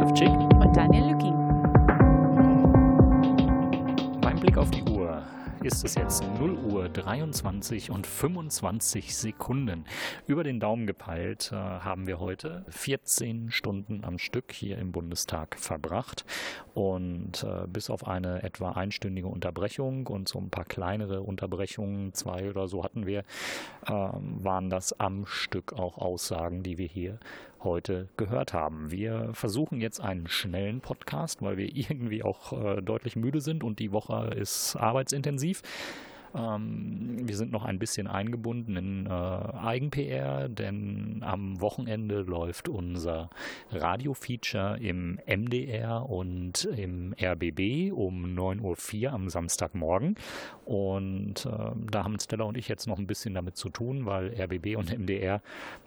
Schewczyk und Daniel Lücking. Beim Blick auf die Uhr ist es jetzt 0 Uhr 23 und 25 Sekunden. Über den Daumen gepeilt äh, haben wir heute 14 Stunden am Stück hier im Bundestag verbracht. Und äh, bis auf eine etwa einstündige Unterbrechung und so ein paar kleinere Unterbrechungen, zwei oder so hatten wir, äh, waren das am Stück auch Aussagen, die wir hier heute gehört haben. Wir versuchen jetzt einen schnellen Podcast, weil wir irgendwie auch äh, deutlich müde sind und die Woche ist arbeitsintensiv. Ähm, wir sind noch ein bisschen eingebunden in äh, Eigen-PR, denn am Wochenende läuft unser Radio-Feature im MDR und im RBB um 9.04 Uhr am Samstagmorgen. Und äh, da haben Stella und ich jetzt noch ein bisschen damit zu tun, weil RBB und MDR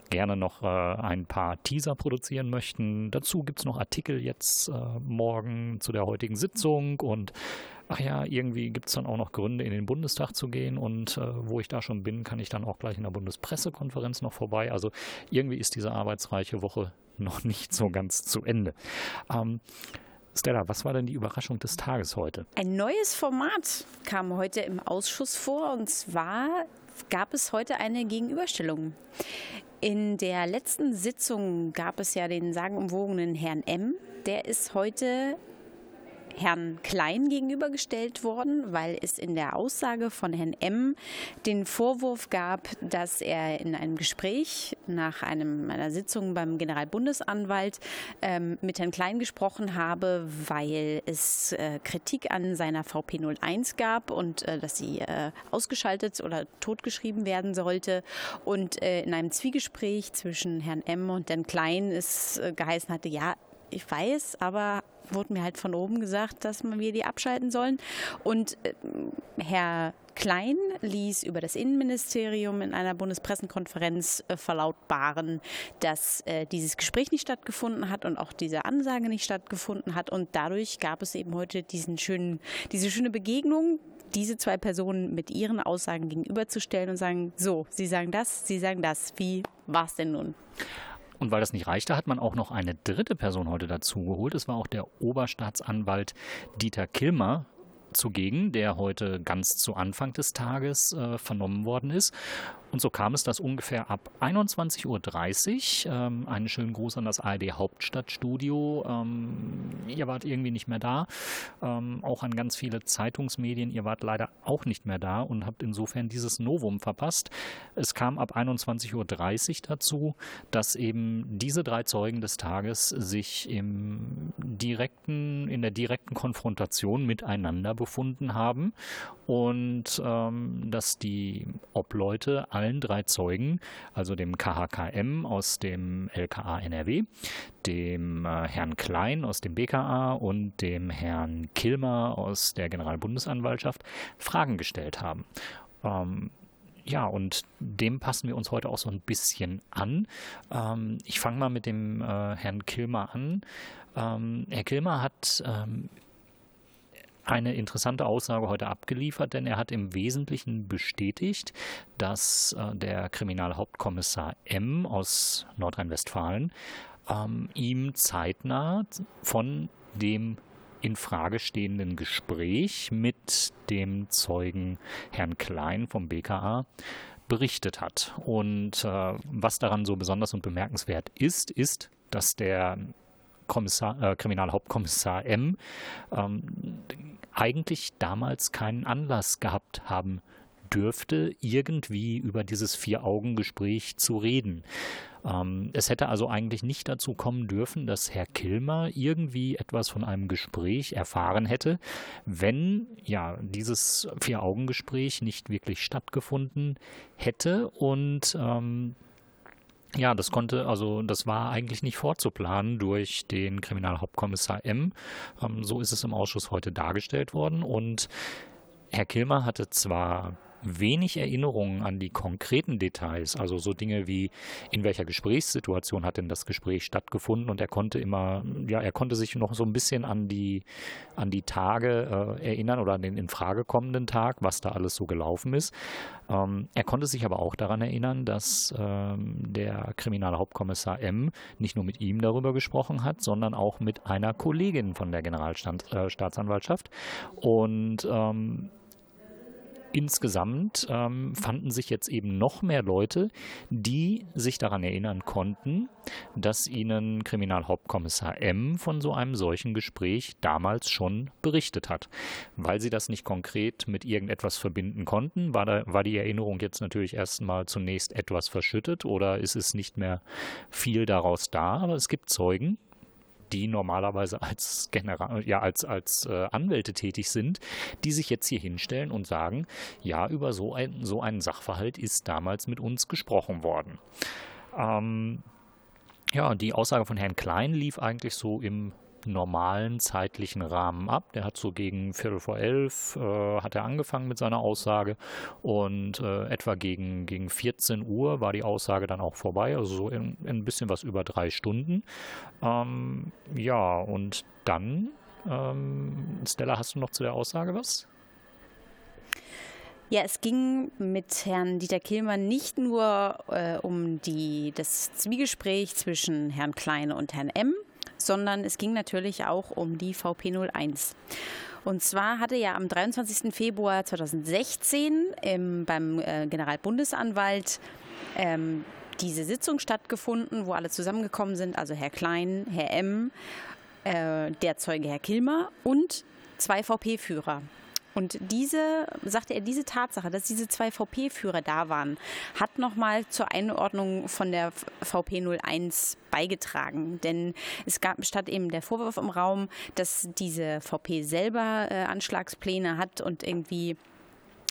gerne noch äh, ein paar Teaser produzieren möchten. Dazu gibt es noch Artikel jetzt äh, morgen zu der heutigen Sitzung und ach ja, irgendwie gibt es dann auch noch Gründe, in den Bundestag zu gehen und äh, wo ich da schon bin, kann ich dann auch gleich in der Bundespressekonferenz noch vorbei. Also irgendwie ist diese arbeitsreiche Woche noch nicht so ganz zu Ende. Ähm, Stella, was war denn die Überraschung des Tages heute? Ein neues Format kam heute im Ausschuss vor und zwar gab es heute eine Gegenüberstellung. In der letzten Sitzung gab es ja den sagenumwogenen Herrn M. Der ist heute Herrn Klein gegenübergestellt worden, weil es in der Aussage von Herrn M. den Vorwurf gab, dass er in einem Gespräch nach einem, einer Sitzung beim Generalbundesanwalt ähm, mit Herrn Klein gesprochen habe, weil es äh, Kritik an seiner VP 01 gab und äh, dass sie äh, ausgeschaltet oder totgeschrieben werden sollte. Und äh, in einem Zwiegespräch zwischen Herrn M. und Herrn Klein es äh, geheißen hatte, ja, ich weiß, aber wurde mir halt von oben gesagt, dass wir die abschalten sollen. Und äh, Herr Klein ließ über das Innenministerium in einer Bundespressekonferenz äh, verlautbaren, dass äh, dieses Gespräch nicht stattgefunden hat und auch diese Ansage nicht stattgefunden hat. Und dadurch gab es eben heute diesen schönen, diese schöne Begegnung, diese zwei Personen mit ihren Aussagen gegenüberzustellen und sagen, so, Sie sagen das, Sie sagen das. Wie war es denn nun? Und weil das nicht reichte, hat man auch noch eine dritte Person heute dazu geholt. Es war auch der Oberstaatsanwalt Dieter Kilmer zugegen, der heute ganz zu Anfang des Tages äh, vernommen worden ist. Und so kam es, dass ungefähr ab 21.30 Uhr, ähm, einen schönen Gruß an das ARD Hauptstadtstudio, ähm, ihr wart irgendwie nicht mehr da, ähm, auch an ganz viele Zeitungsmedien, ihr wart leider auch nicht mehr da und habt insofern dieses Novum verpasst. Es kam ab 21.30 Uhr dazu, dass eben diese drei Zeugen des Tages sich im direkten, in der direkten Konfrontation miteinander befunden haben und ähm, dass die Obleute allen drei Zeugen, also dem KHKM aus dem LKA NRW, dem äh, Herrn Klein aus dem BKA und dem Herrn Kilmer aus der Generalbundesanwaltschaft Fragen gestellt haben. Ähm, ja, und dem passen wir uns heute auch so ein bisschen an. Ähm, ich fange mal mit dem äh, Herrn Kilmer an. Ähm, Herr Kilmer hat ähm, eine interessante Aussage heute abgeliefert, denn er hat im Wesentlichen bestätigt, dass äh, der Kriminalhauptkommissar M aus Nordrhein-Westfalen ähm, ihm zeitnah von dem in Frage stehenden Gespräch mit dem Zeugen Herrn Klein vom BKA berichtet hat. Und äh, was daran so besonders und bemerkenswert ist, ist, dass der Kommissar, äh, Kriminalhauptkommissar M ähm, eigentlich damals keinen Anlass gehabt haben dürfte, irgendwie über dieses Vier-Augen-Gespräch zu reden. Ähm, es hätte also eigentlich nicht dazu kommen dürfen, dass Herr Kilmer irgendwie etwas von einem Gespräch erfahren hätte, wenn ja dieses Vier-Augen-Gespräch nicht wirklich stattgefunden hätte und ähm, ja, das konnte, also das war eigentlich nicht vorzuplanen durch den Kriminalhauptkommissar M. Ähm, so ist es im Ausschuss heute dargestellt worden. Und Herr Kilmer hatte zwar wenig Erinnerungen an die konkreten Details, also so Dinge wie in welcher Gesprächssituation hat denn das Gespräch stattgefunden und er konnte immer, ja, er konnte sich noch so ein bisschen an die, an die Tage äh, erinnern oder an den in Frage kommenden Tag, was da alles so gelaufen ist. Ähm, er konnte sich aber auch daran erinnern, dass ähm, der Kriminalhauptkommissar M nicht nur mit ihm darüber gesprochen hat, sondern auch mit einer Kollegin von der Generalstaatsanwaltschaft äh, und ähm, insgesamt ähm, fanden sich jetzt eben noch mehr Leute, die sich daran erinnern konnten, dass ihnen Kriminalhauptkommissar M von so einem solchen Gespräch damals schon berichtet hat. Weil sie das nicht konkret mit irgendetwas verbinden konnten, war, da, war die Erinnerung jetzt natürlich erstmal zunächst etwas verschüttet oder ist es nicht mehr viel daraus da, aber es gibt Zeugen, die normalerweise als General, ja, als, als äh, Anwälte tätig sind, die sich jetzt hier hinstellen und sagen, ja, über so, ein, so einen Sachverhalt ist damals mit uns gesprochen worden. Ähm, ja, die Aussage von Herrn Klein lief eigentlich so im normalen zeitlichen Rahmen ab. Der hat so gegen Viertel vor elf äh, hat er angefangen mit seiner Aussage und äh, etwa gegen, gegen 14 Uhr war die Aussage dann auch vorbei, also so in, in ein bisschen was über drei Stunden. Ähm, ja, und dann, ähm, Stella, hast du noch zu der Aussage was? Ja, es ging mit Herrn Dieter Kehlmann nicht nur äh, um die, das Zwiegespräch zwischen Herrn Kleine und Herrn M., sondern es ging natürlich auch um die VP01. Und zwar hatte ja am 23. Februar 2016 im, beim äh, Generalbundesanwalt ähm, diese Sitzung stattgefunden, wo alle zusammengekommen sind, also Herr Klein, Herr M., äh, der Zeuge Herr Kilmer und zwei VP-Führer. Und diese, sagte er, diese Tatsache, dass diese zwei VP-Führer da waren, hat nochmal zur Einordnung von der VP 01 beigetragen. Denn es gab statt eben der Vorwurf im Raum, dass diese VP selber äh, Anschlagspläne hat und irgendwie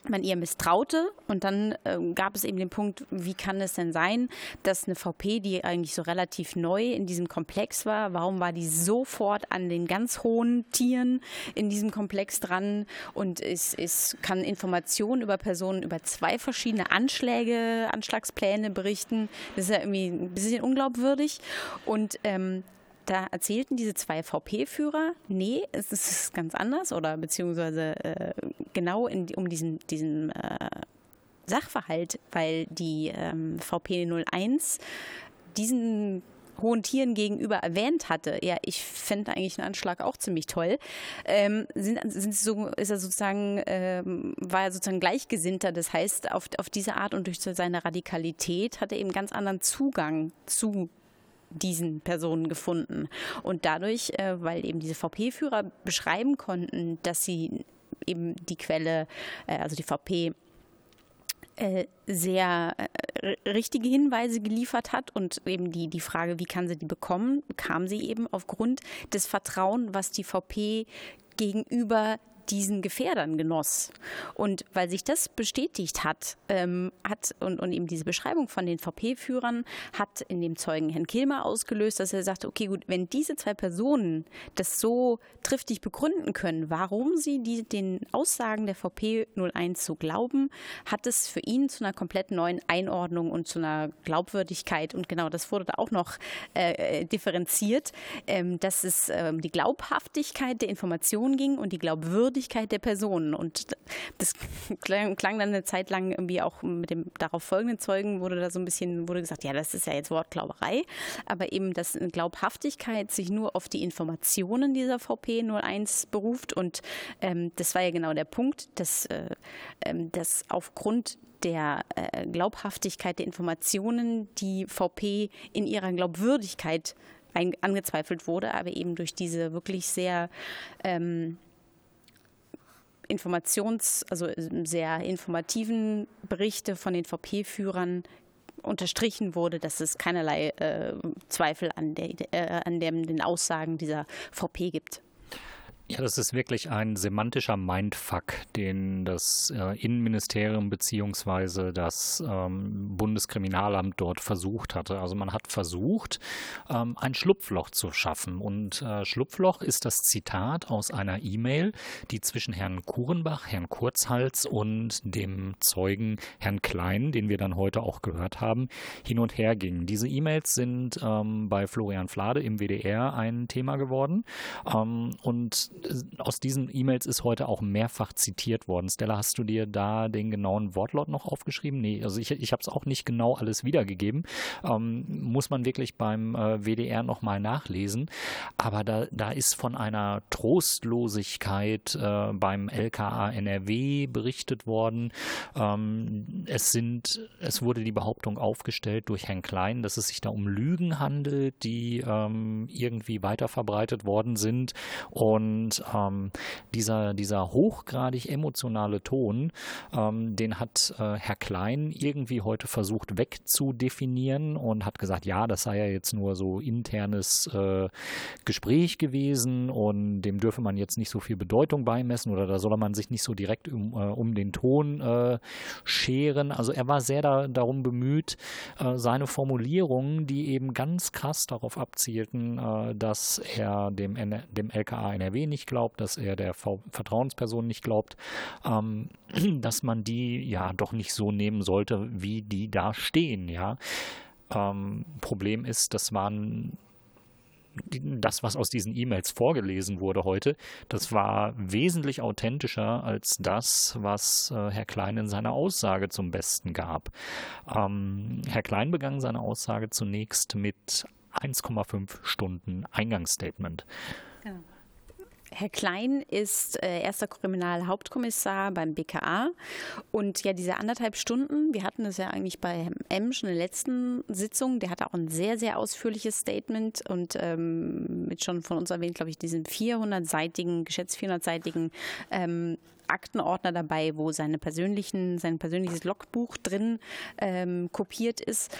man ihr misstraute. Und dann äh, gab es eben den Punkt, wie kann es denn sein, dass eine VP, die eigentlich so relativ neu in diesem Komplex war, warum war die sofort an den ganz hohen Tieren in diesem Komplex dran? Und es, es kann Informationen über Personen über zwei verschiedene Anschläge, Anschlagspläne berichten. Das ist ja irgendwie ein bisschen unglaubwürdig. Und ähm, da erzählten diese zwei VP-Führer, nee, es ist ganz anders oder beziehungsweise äh, genau in, um diesen, diesen äh, Sachverhalt, weil die ähm, VP 01 diesen hohen Tieren gegenüber erwähnt hatte, ja, ich fände eigentlich einen Anschlag auch ziemlich toll, ähm, sind, sind so, ist er sozusagen, ähm, war er sozusagen Gleichgesinnter. Das heißt, auf, auf diese Art und durch seine Radikalität hat er eben ganz anderen Zugang zu diesen Personen gefunden. Und dadurch, äh, weil eben diese VP-Führer beschreiben konnten, dass sie eben die Quelle, äh, also die VP, äh, sehr richtige Hinweise geliefert hat und eben die, die Frage, wie kann sie die bekommen, kam sie eben aufgrund des Vertrauens, was die VP gegenüber diesen Gefährdern genoss. Und weil sich das bestätigt hat, ähm, hat und, und eben diese Beschreibung von den VP-Führern hat in dem Zeugen Herrn Kilmer ausgelöst, dass er sagte, okay, gut, wenn diese zwei Personen das so triftig begründen können, warum sie die, den Aussagen der VP 01 so glauben, hat es für ihn zu einer komplett neuen Einordnung und zu einer Glaubwürdigkeit und genau das wurde da auch noch äh, äh differenziert, ähm, dass es ähm, die Glaubhaftigkeit der Informationen ging und die Glaubwürdigkeit Glaubwürdigkeit der Personen. Und das klang, klang, dann eine Zeit lang irgendwie auch mit dem darauf folgenden Zeugen wurde da so ein bisschen, wurde gesagt, ja, das ist ja jetzt Wortglauberei. Aber eben, dass Glaubhaftigkeit sich nur auf die Informationen dieser VP 01 beruft. Und ähm, das war ja genau der Punkt, dass, äh, ähm, dass aufgrund der äh, Glaubhaftigkeit der Informationen die VP in ihrer Glaubwürdigkeit ein, angezweifelt wurde, aber eben durch diese wirklich sehr ähm, Informations-, also sehr informativen Berichte von den VP-Führern unterstrichen wurde, dass es keinerlei äh, Zweifel an, der, äh, an den Aussagen dieser VP gibt. Ja, das ist wirklich ein semantischer Mindfuck, den das äh, Innenministerium beziehungsweise das ähm, Bundeskriminalamt dort versucht hatte. Also man hat versucht, ähm, ein Schlupfloch zu schaffen. Und äh, Schlupfloch ist das Zitat aus einer E-Mail, die zwischen Herrn Kurenbach, Herrn Kurzhals und dem Zeugen Herrn Klein, den wir dann heute auch gehört haben, hin und her ging. Diese E-Mails sind ähm, bei Florian Flade im WDR ein Thema geworden. Ähm, und aus diesen E-Mails ist heute auch mehrfach zitiert worden. Stella, hast du dir da den genauen Wortlaut noch aufgeschrieben? Nee, also ich, ich habe es auch nicht genau alles wiedergegeben. Ähm, muss man wirklich beim äh, WDR nochmal nachlesen. Aber da, da ist von einer Trostlosigkeit äh, beim LKA NRW berichtet worden. Ähm, es sind, es wurde die Behauptung aufgestellt durch Herrn Klein, dass es sich da um Lügen handelt, die ähm, irgendwie weiter verbreitet worden sind. Und ähm, dieser, dieser hochgradig emotionale Ton, ähm, den hat äh, Herr Klein irgendwie heute versucht wegzudefinieren und hat gesagt, ja, das sei ja jetzt nur so internes äh, Gespräch gewesen und dem dürfe man jetzt nicht so viel Bedeutung beimessen oder da solle man sich nicht so direkt um, äh, um den Ton äh, scheren. Also er war sehr da, darum bemüht, äh, seine Formulierungen, die eben ganz krass darauf abzielten, äh, dass er dem, dem LKA NRW nicht glaubt, dass er der Vertrauensperson nicht glaubt, ähm, dass man die ja doch nicht so nehmen sollte, wie die da stehen, ja. Ähm, Problem ist, das waren das, was aus diesen E-Mails vorgelesen wurde heute, das war wesentlich authentischer als das, was äh, Herr Klein in seiner Aussage zum Besten gab. Ähm, Herr Klein begann seine Aussage zunächst mit 1,5 Stunden Eingangsstatement. Herr Klein ist äh, erster Kriminalhauptkommissar beim BKA und ja, diese anderthalb Stunden, wir hatten das ja eigentlich bei M schon in der letzten Sitzung, der hatte auch ein sehr, sehr ausführliches Statement und ähm, mit schon von uns erwähnt, glaube ich, diesen 400-seitigen, geschätzt 400-seitigen ähm, Aktenordner dabei, wo seine persönlichen, sein persönliches Logbuch drin ähm, kopiert ist.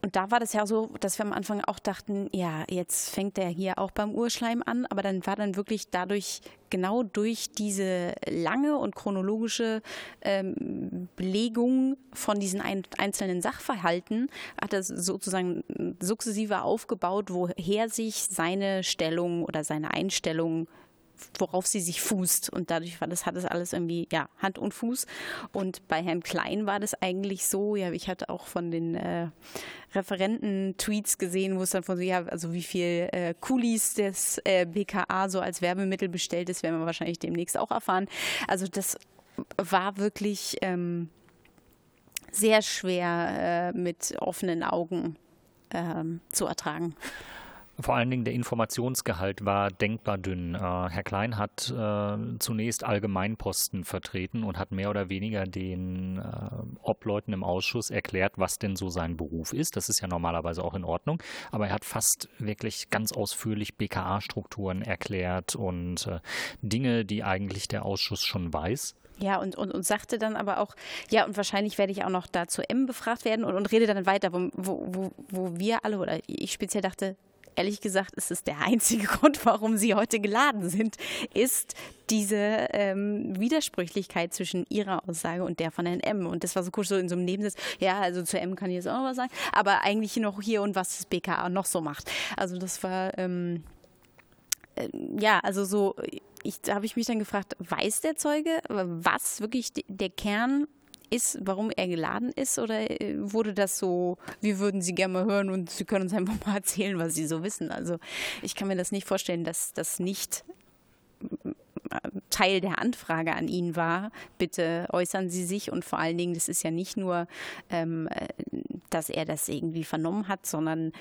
Und da war das ja so, dass wir am Anfang auch dachten, ja, jetzt fängt der hier auch beim Urschleim an, aber dann war dann wirklich dadurch, genau durch diese lange und chronologische ähm, Belegung von diesen ein, einzelnen Sachverhalten, hat er sozusagen sukzessive aufgebaut, woher sich seine Stellung oder seine Einstellung worauf sie sich fußt. Und dadurch war das, hat das alles irgendwie, ja, Hand und Fuß. Und bei Herrn Klein war das eigentlich so, ja, ich hatte auch von den äh, Referenten Tweets gesehen, wo es dann von so, ja, also wie viel äh, Kulis des äh, BKA so als Werbemittel bestellt ist, werden wir wahrscheinlich demnächst auch erfahren. Also das war wirklich ähm, sehr schwer äh, mit offenen Augen ähm, zu ertragen. Vor allen Dingen der Informationsgehalt war denkbar dünn. Äh, Herr Klein hat äh, zunächst Allgemeinposten vertreten und hat mehr oder weniger den äh, Obleuten im Ausschuss erklärt, was denn so sein Beruf ist. Das ist ja normalerweise auch in Ordnung. Aber er hat fast wirklich ganz ausführlich BKA-Strukturen erklärt und äh, Dinge, die eigentlich der Ausschuss schon weiß. Ja, und, und, und sagte dann aber auch, ja, und wahrscheinlich werde ich auch noch da zu M befragt werden und, und rede dann weiter, wo, wo, wo wir alle oder ich speziell dachte, ehrlich gesagt ist es der einzige Grund, warum sie heute geladen sind, ist diese ähm, Widersprüchlichkeit zwischen ihrer Aussage und der von Herrn M. Und das war so kurz so in so einem Nebensatz, ja, also zu M kann ich jetzt auch noch was sagen, aber eigentlich noch hier und was das BKA noch so macht. Also das war, ähm, äh, ja, also so, ich, da habe ich mich dann gefragt, weiß der Zeuge, was wirklich der Kern ist, warum er geladen ist? Oder äh, wurde das so, wir würden Sie gerne mal hören und Sie können uns einfach mal erzählen, was Sie so wissen? Also ich kann mir das nicht vorstellen, dass das nicht äh, Teil der Anfrage an ihn war. Bitte äußern Sie sich und vor allen Dingen, das ist ja nicht nur, ähm, äh, dass er das irgendwie vernommen hat, sondern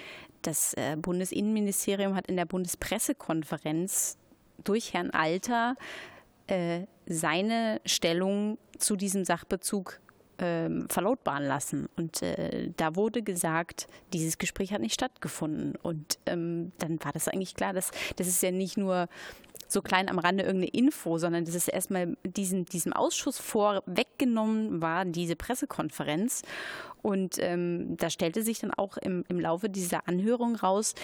das Bundesinnenministerium hat in der Bundespressekonferenz durch Herrn Alter äh, seine Stellung zu diesem Sachbezug ähm, verlautbaren lassen. Und äh, da wurde gesagt, dieses Gespräch hat nicht stattgefunden. Und ähm, dann war das eigentlich klar, dass das ist ja nicht nur so klein am Rande irgendeine Info, sondern das ist erstmal diesen, diesem Ausschuss vorweggenommen war, diese Pressekonferenz. Und ähm, da stellte sich dann auch im, im Laufe dieser Anhörung raus,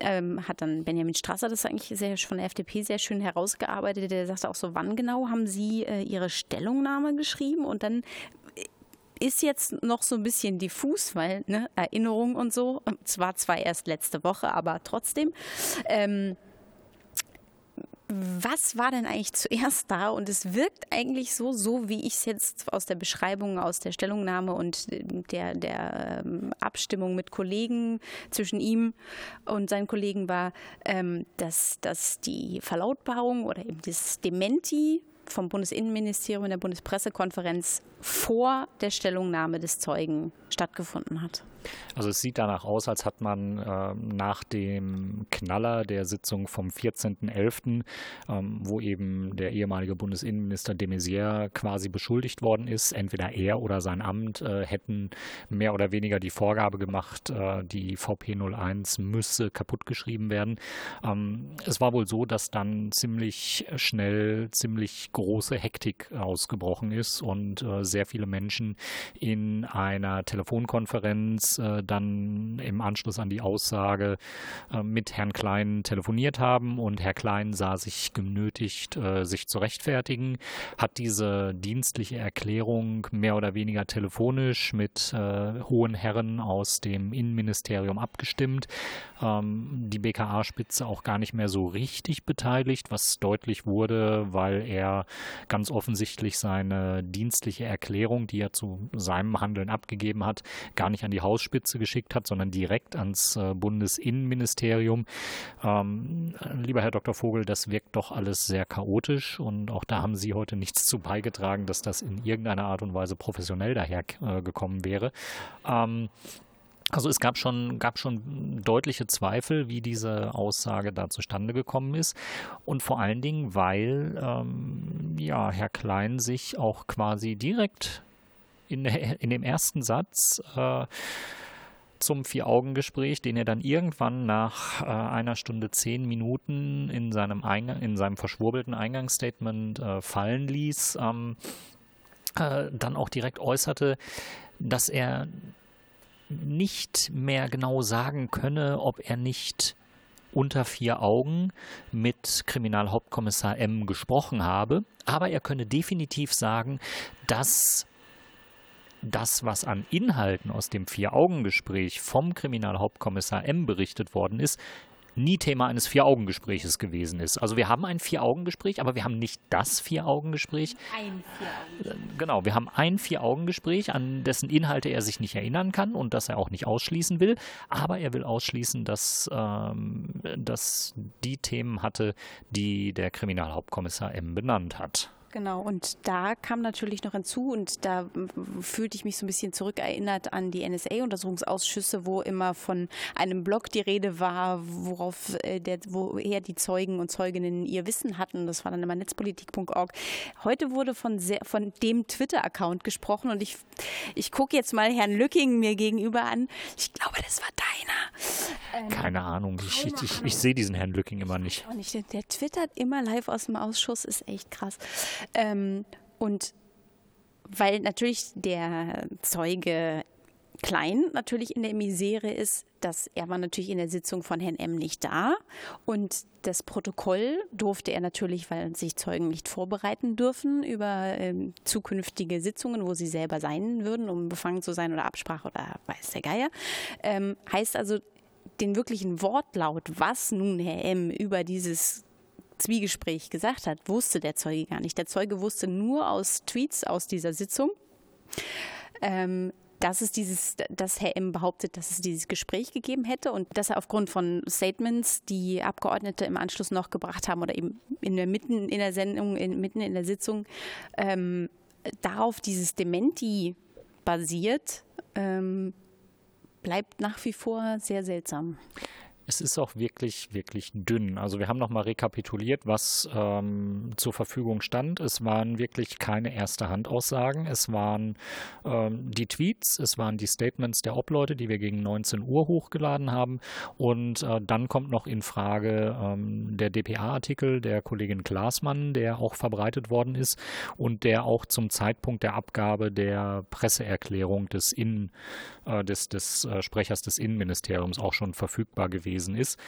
ähm, hat dann Benjamin Strasser das eigentlich sehr, von der FDP sehr schön herausgearbeitet. Der sagte auch so, wann genau haben Sie äh, Ihre Stellungnahme geschrieben? Und dann ist jetzt noch so ein bisschen diffus, weil ne, Erinnerung und so, zwar zwar erst letzte Woche, aber trotzdem. Ähm, was war denn eigentlich zuerst da? Und es wirkt eigentlich so, so wie ich es jetzt aus der Beschreibung, aus der Stellungnahme und der, der ähm, Abstimmung mit Kollegen zwischen ihm und seinen Kollegen war, ähm, dass, dass die Verlautbarung oder eben das Dementi vom Bundesinnenministerium in der Bundespressekonferenz vor der Stellungnahme des Zeugen stattgefunden hat. Also es sieht danach aus, als hat man äh, nach dem Knaller der Sitzung vom 14.11., ähm, wo eben der ehemalige Bundesinnenminister de Maizière quasi beschuldigt worden ist, entweder er oder sein Amt äh, hätten mehr oder weniger die Vorgabe gemacht, äh, die VP 01 müsse kaputtgeschrieben werden. Ähm, es war wohl so, dass dann ziemlich schnell ziemlich große Hektik ausgebrochen ist und äh, sehr viele Menschen in einer Telefonkonferenz äh, dann im Anschluss an die Aussage äh, mit Herrn Klein telefoniert haben und Herr Klein sah sich genötigt, äh, sich zu rechtfertigen, hat diese dienstliche Erklärung mehr oder weniger telefonisch mit äh, hohen Herren aus dem Innenministerium abgestimmt. Ähm, die BKA-Spitze auch gar nicht mehr so richtig beteiligt, was deutlich wurde, weil er ganz offensichtlich seine dienstliche Erklärung, die er zu seinem Handeln abgegeben hat, gar nicht an die Hausspitze geschickt hat, sondern direkt ans äh, Bundesinnenministerium. Ähm, lieber Herr Dr. Vogel, das wirkt doch alles sehr chaotisch und auch da haben Sie heute nichts zu beigetragen, dass das in irgendeiner Art und Weise professionell dahergekommen wäre. Ähm, also es gab schon, gab schon deutliche Zweifel, wie diese Aussage da zustande gekommen ist. Und vor allen Dingen, weil ähm, ja, Herr Klein sich auch quasi direkt in, in dem ersten Satz äh, zum Vier-Augen-Gespräch, den er dann irgendwann nach äh, einer Stunde zehn Minuten in seinem, Eingang, in seinem verschwurbelten Eingangsstatement äh, fallen ließ, ähm, äh, dann auch direkt äußerte, dass er nicht mehr genau sagen könne, ob er nicht unter vier Augen mit Kriminalhauptkommissar M gesprochen habe, aber er könne definitiv sagen, dass das, was an Inhalten aus dem Vier-Augen-Gespräch vom Kriminalhauptkommissar M berichtet worden ist, nie Thema eines Vier-Augen-Gespräches gewesen ist. Also wir haben ein Vier-Augen-Gespräch, aber wir haben nicht das Vier-Augen-Gespräch. Ein Vier-Augen-Gespräch. Genau, wir haben ein Vier-Augen-Gespräch, an dessen Inhalte er sich nicht erinnern kann und das er auch nicht ausschließen will. Aber er will ausschließen, dass ähm, das die Themen hatte, die der Kriminalhauptkommissar M benannt hat. Genau, und da kam natürlich noch hinzu und da fühlte ich mich so ein bisschen zurückerinnert an die NSA-Untersuchungsausschüsse, wo immer von einem Blog die Rede war, worauf äh, der, woher die Zeugen und Zeuginnen ihr Wissen hatten. Das war dann immer netzpolitik.org. Heute wurde von, sehr, von dem Twitter-Account gesprochen und ich, ich gucke jetzt mal Herrn Lücking mir gegenüber an. Ich glaube, das war deiner. Ähm, keine Ahnung, ich, keine ich, ich, ich sehe diesen Herrn Lücking immer nicht. nicht. Der twittert immer live aus dem Ausschuss, ist echt krass. Ähm, und weil natürlich der Zeuge Klein natürlich in der Misere ist, dass er war natürlich in der Sitzung von Herrn M nicht da und das Protokoll durfte er natürlich, weil sich Zeugen nicht vorbereiten dürfen über ähm, zukünftige Sitzungen, wo sie selber sein würden, um befangen zu sein oder Absprache oder weiß der Geier. Ähm, heißt also den wirklichen Wortlaut, was nun Herr M über dieses Zwiegespräch gesagt hat, wusste der Zeuge gar nicht. Der Zeuge wusste nur aus Tweets aus dieser Sitzung, ähm, dass es dieses, dass Herr M. behauptet, dass es dieses Gespräch gegeben hätte und dass er aufgrund von Statements, die Abgeordnete im Anschluss noch gebracht haben oder eben in der mitten in der Sendung, in, mitten in der Sitzung, ähm, darauf dieses Dementi basiert, ähm, bleibt nach wie vor sehr seltsam es ist auch wirklich, wirklich dünn. Also wir haben nochmal rekapituliert, was ähm, zur Verfügung stand. Es waren wirklich keine erste Hand-Aussagen. Es waren ähm, die Tweets, es waren die Statements der Obleute, die wir gegen 19 Uhr hochgeladen haben. Und äh, dann kommt noch in Frage ähm, der DPA-Artikel der Kollegin Glasmann, der auch verbreitet worden ist und der auch zum Zeitpunkt der Abgabe der Presseerklärung des, Innen, äh, des, des äh, Sprechers des Innenministeriums auch schon verfügbar gewesen gewesen ist.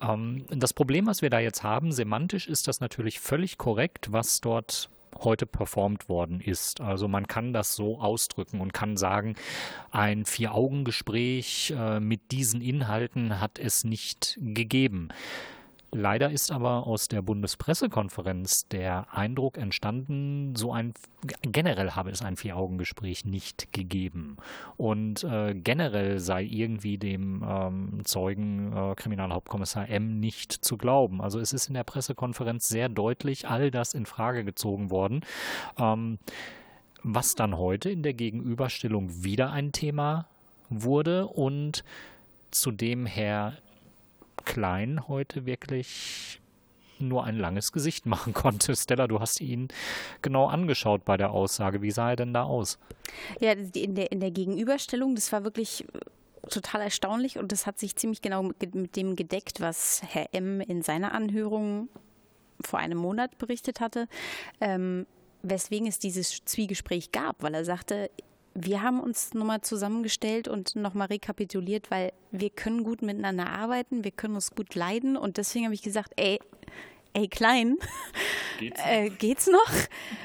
Ähm, das Problem, was wir da jetzt haben, semantisch ist das natürlich völlig korrekt, was dort heute performt worden ist. Also man kann das so ausdrücken und kann sagen, ein Vier-Augen-Gespräch äh, mit diesen Inhalten hat es nicht gegeben. Leider ist aber aus der Bundespressekonferenz der Eindruck entstanden, so ein generell habe es ein Vier-Augen-Gespräch nicht gegeben. Und äh, generell sei irgendwie dem ähm, Zeugen äh, Kriminalhauptkommissar M nicht zu glauben. Also es ist in der Pressekonferenz sehr deutlich all das in Frage gezogen worden. Ähm, was dann heute in der Gegenüberstellung wieder ein Thema wurde und zu dem Herr Klein heute wirklich nur ein langes Gesicht machen konnte. Stella, du hast ihn genau angeschaut bei der Aussage. Wie sah er denn da aus? Ja, in der, in der Gegenüberstellung, das war wirklich total erstaunlich und das hat sich ziemlich genau mit dem gedeckt, was Herr M. in seiner Anhörung vor einem Monat berichtet hatte, ähm, weswegen es dieses Zwiegespräch gab, weil er sagte, wir haben uns nochmal zusammengestellt und nochmal rekapituliert, weil wir können gut miteinander arbeiten, wir können uns gut leiden und deswegen habe ich gesagt, ey, ey Klein, geht's, äh, geht's noch?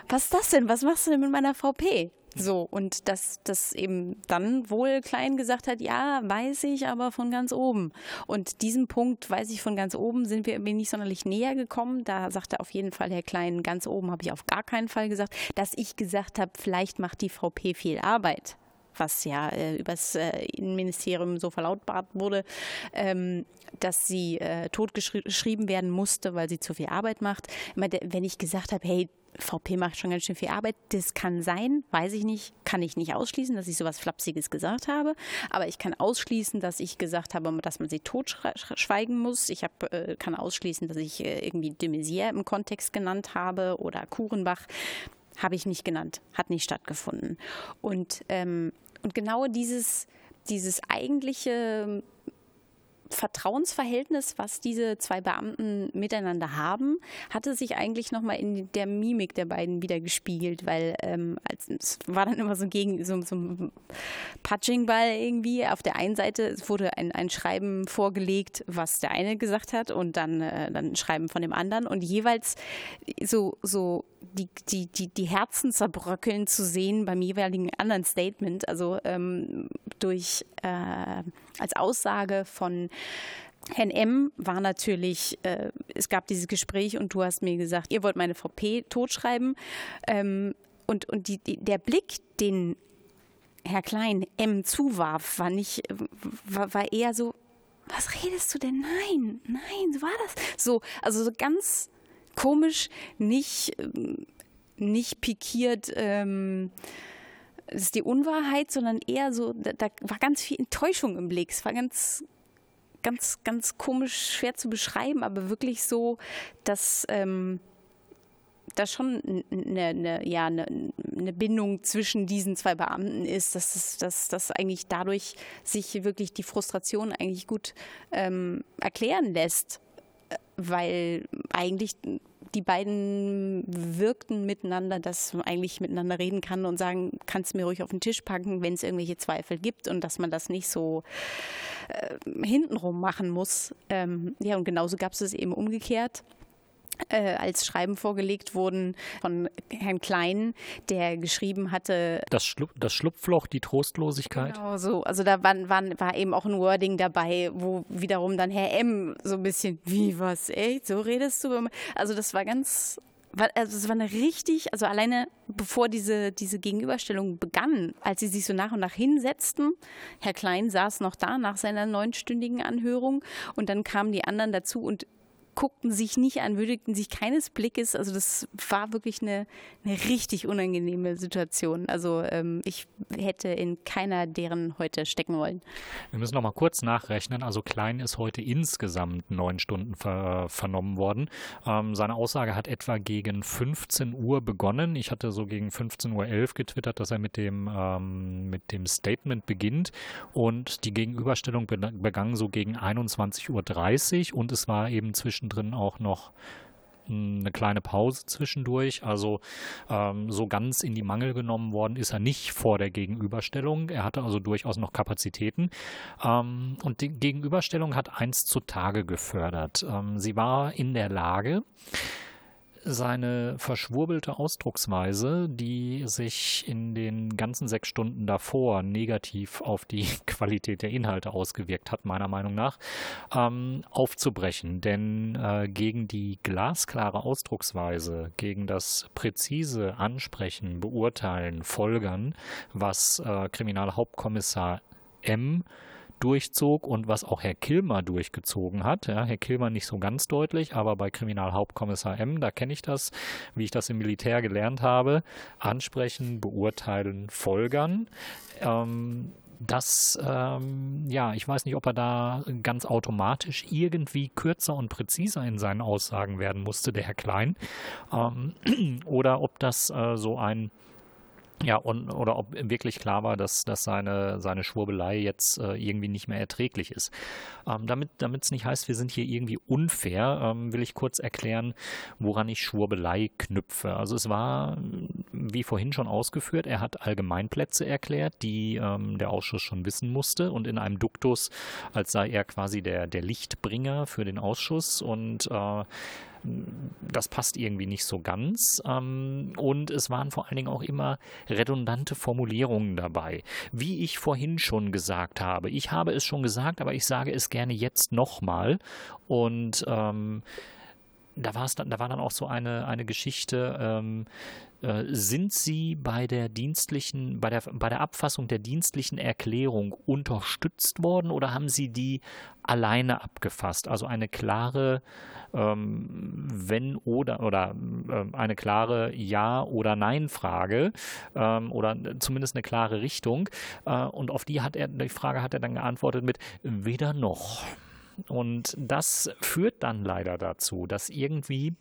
Was ist das denn? Was machst du denn mit meiner VP? So, und dass das eben dann wohl Klein gesagt hat, ja, weiß ich, aber von ganz oben. Und diesen Punkt, weiß ich von ganz oben, sind wir irgendwie nicht sonderlich näher gekommen. Da sagte auf jeden Fall Herr Klein, ganz oben habe ich auf gar keinen Fall gesagt, dass ich gesagt habe, vielleicht macht die VP viel Arbeit was ja äh, übers äh, Innenministerium so verlautbart wurde, ähm, dass sie äh, totgeschrieben werden musste, weil sie zu viel Arbeit macht. Immer, wenn ich gesagt habe, hey, VP macht schon ganz schön viel Arbeit. Das kann sein, weiß ich nicht, kann ich nicht ausschließen, dass ich sowas Flapsiges gesagt habe. Aber ich kann ausschließen, dass ich gesagt habe, dass man sie totschweigen muss. Ich hab, äh, kann ausschließen, dass ich äh, irgendwie de Maizière im Kontext genannt habe oder Kurenbach. Habe ich nicht genannt, hat nicht stattgefunden. Und, ähm, und genau dieses, dieses eigentliche Vertrauensverhältnis, was diese zwei Beamten miteinander haben, hatte sich eigentlich nochmal in der Mimik der beiden wieder gespiegelt, weil ähm, als, es war dann immer so gegen so, so ein Patchingball irgendwie. Auf der einen Seite wurde ein, ein Schreiben vorgelegt, was der eine gesagt hat und dann, äh, dann ein Schreiben von dem anderen und jeweils so, so die, die, die, die Herzen zerbröckeln zu sehen beim jeweiligen anderen Statement, also ähm, durch äh, als Aussage von Herrn M. war natürlich, äh, es gab dieses Gespräch und du hast mir gesagt, ihr wollt meine VP totschreiben. Ähm, und und die, die, der Blick, den Herr Klein M. zuwarf, war nicht, war, war eher so, was redest du denn? Nein, nein, so war das. So, also so ganz komisch, nicht, nicht pikiert. Ähm, das ist die Unwahrheit, sondern eher so, da, da, war ganz viel Enttäuschung im Blick. Es war ganz, ganz, ganz komisch, schwer zu beschreiben, aber wirklich so, dass ähm, da schon eine, eine, ja, eine, eine, Bindung zwischen diesen zwei Beamten ist, dass, das, dass, dass eigentlich dadurch sich wirklich die Frustration eigentlich gut ähm, erklären lässt, äh, weil eigentlich die beiden wirkten miteinander, dass man eigentlich miteinander reden kann und sagen, kannst du mir ruhig auf den Tisch packen, wenn es irgendwelche Zweifel gibt und dass man das nicht so äh, hintenrum machen muss. Ähm, ja, und genauso gab es es eben umgekehrt äh, als Schreiben vorgelegt wurden von Herrn Klein, der geschrieben hatte. Das, Schlu das Schlupfloch, die Trostlosigkeit. Genau so. Also da war, war, war eben auch ein Wording dabei, wo wiederum dann Herr M. so ein bisschen, wie was, echt? So redest du? Also das war ganz also es war eine richtig, also alleine bevor diese, diese Gegenüberstellung begann, als sie sich so nach und nach hinsetzten, Herr Klein saß noch da nach seiner neunstündigen Anhörung und dann kamen die anderen dazu und guckten sich nicht an, würdigten sich keines Blickes. Also das war wirklich eine, eine richtig unangenehme Situation. Also ähm, ich hätte in keiner deren heute stecken wollen. Wir müssen noch mal kurz nachrechnen. Also Klein ist heute insgesamt neun Stunden ver vernommen worden. Ähm, seine Aussage hat etwa gegen 15 Uhr begonnen. Ich hatte so gegen 15.11 Uhr getwittert, dass er mit dem, ähm, mit dem Statement beginnt. Und die Gegenüberstellung begann so gegen 21.30 Uhr und es war eben zwischen zwischendrin auch noch eine kleine Pause zwischendurch. Also ähm, so ganz in die Mangel genommen worden ist er nicht vor der Gegenüberstellung. Er hatte also durchaus noch Kapazitäten. Ähm, und die Gegenüberstellung hat eins zutage gefördert. Ähm, sie war in der Lage, seine verschwurbelte Ausdrucksweise, die sich in den ganzen sechs Stunden davor negativ auf die Qualität der Inhalte ausgewirkt hat, meiner Meinung nach, ähm, aufzubrechen. Denn äh, gegen die glasklare Ausdrucksweise, gegen das präzise Ansprechen, Beurteilen, Folgern, was äh, Kriminalhauptkommissar M durchzog und was auch Herr Kilmer durchgezogen hat. Ja, Herr Kilmer nicht so ganz deutlich, aber bei Kriminalhauptkommissar M, da kenne ich das, wie ich das im Militär gelernt habe. Ansprechen, beurteilen, folgern. Ähm, das, ähm, ja, ich weiß nicht, ob er da ganz automatisch irgendwie kürzer und präziser in seinen Aussagen werden musste, der Herr Klein, ähm, oder ob das äh, so ein ja, und, oder ob wirklich klar war, dass, dass seine, seine Schwurbelei jetzt äh, irgendwie nicht mehr erträglich ist. Ähm, damit es nicht heißt, wir sind hier irgendwie unfair, ähm, will ich kurz erklären, woran ich Schwurbelei knüpfe. Also es war, wie vorhin schon ausgeführt, er hat Allgemeinplätze erklärt, die ähm, der Ausschuss schon wissen musste und in einem Duktus, als sei er quasi der, der Lichtbringer für den Ausschuss und äh, das passt irgendwie nicht so ganz. Ähm, und es waren vor allen Dingen auch immer redundante Formulierungen dabei. Wie ich vorhin schon gesagt habe. Ich habe es schon gesagt, aber ich sage es gerne jetzt nochmal. Und ähm, da war es dann, da war dann auch so eine, eine Geschichte, ähm, äh, sind Sie bei der dienstlichen, bei der, bei der Abfassung der dienstlichen Erklärung unterstützt worden oder haben Sie die alleine abgefasst? Also eine klare ähm, wenn oder oder äh, eine klare Ja oder Nein Frage ähm, oder zumindest eine klare Richtung. Äh, und auf die hat er die Frage hat er dann geantwortet mit weder noch. Und das führt dann leider dazu, dass irgendwie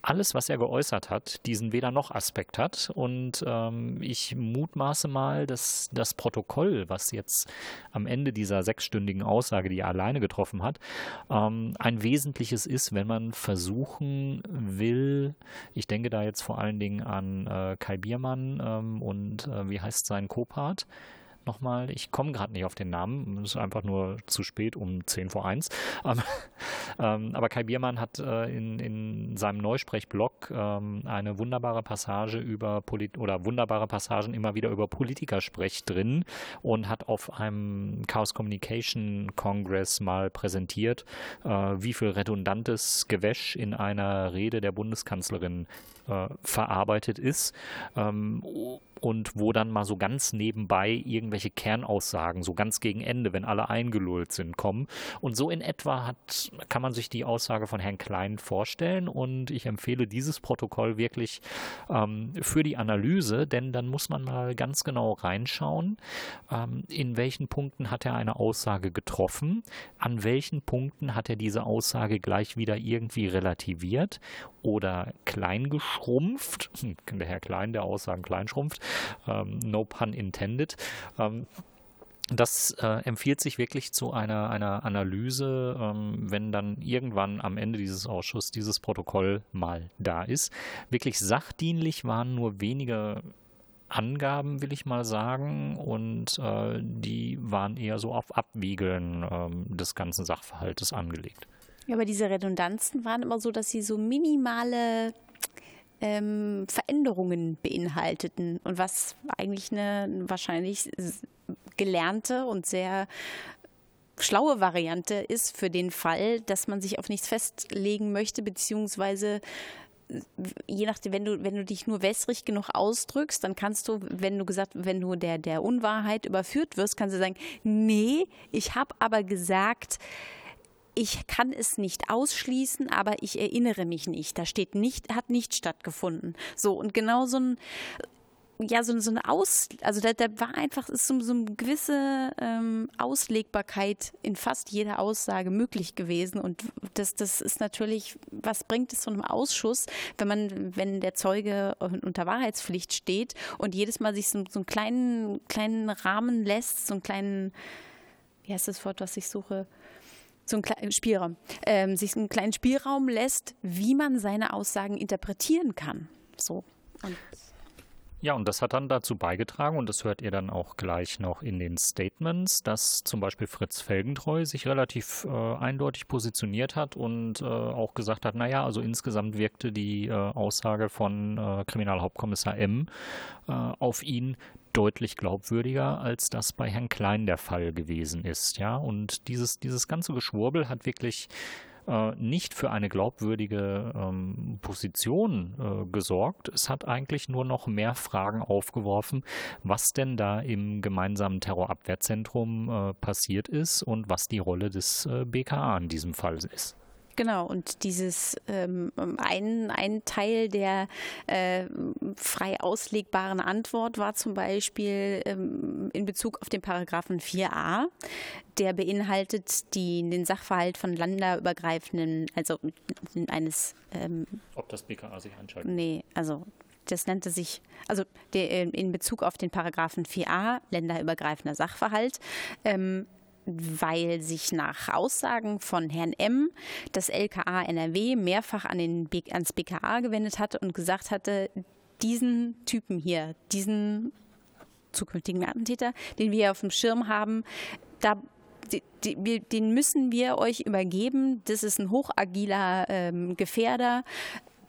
alles, was er geäußert hat, diesen Weder-noch-Aspekt hat. Und ähm, ich mutmaße mal, dass das Protokoll, was jetzt am Ende dieser sechsstündigen Aussage, die er alleine getroffen hat, ähm, ein wesentliches ist, wenn man versuchen will, ich denke da jetzt vor allen Dingen an äh, Kai Biermann ähm, und äh, wie heißt sein Co-Part? Nochmal. Ich komme gerade nicht auf den Namen. Es ist einfach nur zu spät um 10 vor 1. Ähm, ähm, aber Kai Biermann hat äh, in, in seinem Neusprechblog ähm, eine wunderbare Passage über Polit oder wunderbare Passagen immer wieder über Politikersprech drin und hat auf einem Chaos Communication Congress mal präsentiert, äh, wie viel redundantes Gewäsch in einer Rede der Bundeskanzlerin äh, verarbeitet ist. Ähm, und wo dann mal so ganz nebenbei irgendwelche Kernaussagen, so ganz gegen Ende, wenn alle eingelullt sind, kommen. Und so in etwa hat, kann man sich die Aussage von Herrn Klein vorstellen. Und ich empfehle dieses Protokoll wirklich ähm, für die Analyse, denn dann muss man mal ganz genau reinschauen, ähm, in welchen Punkten hat er eine Aussage getroffen, an welchen Punkten hat er diese Aussage gleich wieder irgendwie relativiert oder klein geschrumpft. Der Herr Klein, der Aussagen klein schrumpft. Ähm, no pun intended. Ähm, das äh, empfiehlt sich wirklich zu einer, einer Analyse, ähm, wenn dann irgendwann am Ende dieses Ausschusses dieses Protokoll mal da ist. Wirklich sachdienlich waren nur wenige Angaben, will ich mal sagen, und äh, die waren eher so auf Abwiegeln äh, des ganzen Sachverhaltes angelegt. Ja, aber diese Redundanzen waren immer so, dass sie so minimale ähm, Veränderungen beinhalteten und was eigentlich eine wahrscheinlich gelernte und sehr schlaue Variante ist für den Fall, dass man sich auf nichts festlegen möchte, beziehungsweise je nachdem, wenn du, wenn du dich nur wässrig genug ausdrückst, dann kannst du, wenn du gesagt, wenn du der, der Unwahrheit überführt wirst, kannst du sagen, nee, ich habe aber gesagt, ich kann es nicht ausschließen, aber ich erinnere mich nicht. Da steht nicht, hat nicht stattgefunden. So, und genau so ein, ja, so, so eine Aus, also da, da war einfach ist so, so eine gewisse ähm, Auslegbarkeit in fast jeder Aussage möglich gewesen. Und das, das ist natürlich, was bringt es so einem Ausschuss, wenn man, wenn der Zeuge unter Wahrheitspflicht steht und jedes Mal sich so, so einen kleinen, kleinen Rahmen lässt, so einen kleinen, wie heißt das Wort, was ich suche? So einen kleinen Spielraum, ähm, sich einen kleinen Spielraum lässt, wie man seine Aussagen interpretieren kann. So. Und ja, und das hat dann dazu beigetragen, und das hört ihr dann auch gleich noch in den Statements, dass zum Beispiel Fritz Felgentreu sich relativ äh, eindeutig positioniert hat und äh, auch gesagt hat, naja, also insgesamt wirkte die äh, Aussage von äh, Kriminalhauptkommissar M äh, auf ihn deutlich glaubwürdiger, als das bei Herrn Klein der Fall gewesen ist. Ja, und dieses, dieses ganze Geschwurbel hat wirklich äh, nicht für eine glaubwürdige ähm, Position äh, gesorgt. Es hat eigentlich nur noch mehr Fragen aufgeworfen, was denn da im gemeinsamen Terrorabwehrzentrum äh, passiert ist und was die Rolle des äh, BKA in diesem Fall ist. Genau, und dieses ähm, ein, ein Teil der äh, frei auslegbaren Antwort war zum Beispiel ähm, in Bezug auf den Paragraphen 4a. Der beinhaltet die, den Sachverhalt von länderübergreifenden, also eines. Ähm, Ob das BKA sich einschaltet? Nee, also das nannte sich, also der, in Bezug auf den Paragraphen 4a, länderübergreifender Sachverhalt, ähm, weil sich nach Aussagen von Herrn M. das LKA NRW mehrfach an den B ans BKA gewendet hatte und gesagt hatte, diesen Typen hier, diesen zukünftigen Attentäter, den wir auf dem Schirm haben, da den müssen wir euch übergeben. Das ist ein hochagiler ähm, Gefährder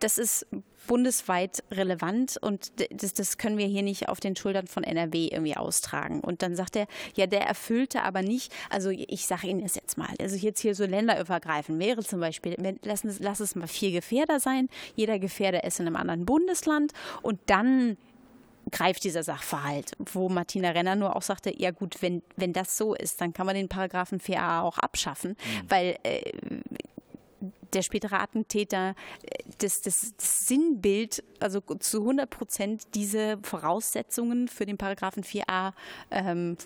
das ist bundesweit relevant und das, das, können wir hier nicht auf den Schultern von NRW irgendwie austragen. Und dann sagt er, ja, der erfüllte aber nicht, also ich sage Ihnen das jetzt mal, also jetzt hier so länderübergreifend wäre zum Beispiel, lass, lass es mal vier Gefährder sein, jeder Gefährder ist in einem anderen Bundesland und dann greift dieser Sachverhalt, wo Martina Renner nur auch sagte, ja gut, wenn, wenn das so ist, dann kann man den Paragraphen 4a auch abschaffen, mhm. weil äh, der spätere Attentäter das, das, das, Sinnbild, also zu 100 Prozent diese Voraussetzungen für den Paragraphen 4a ähm,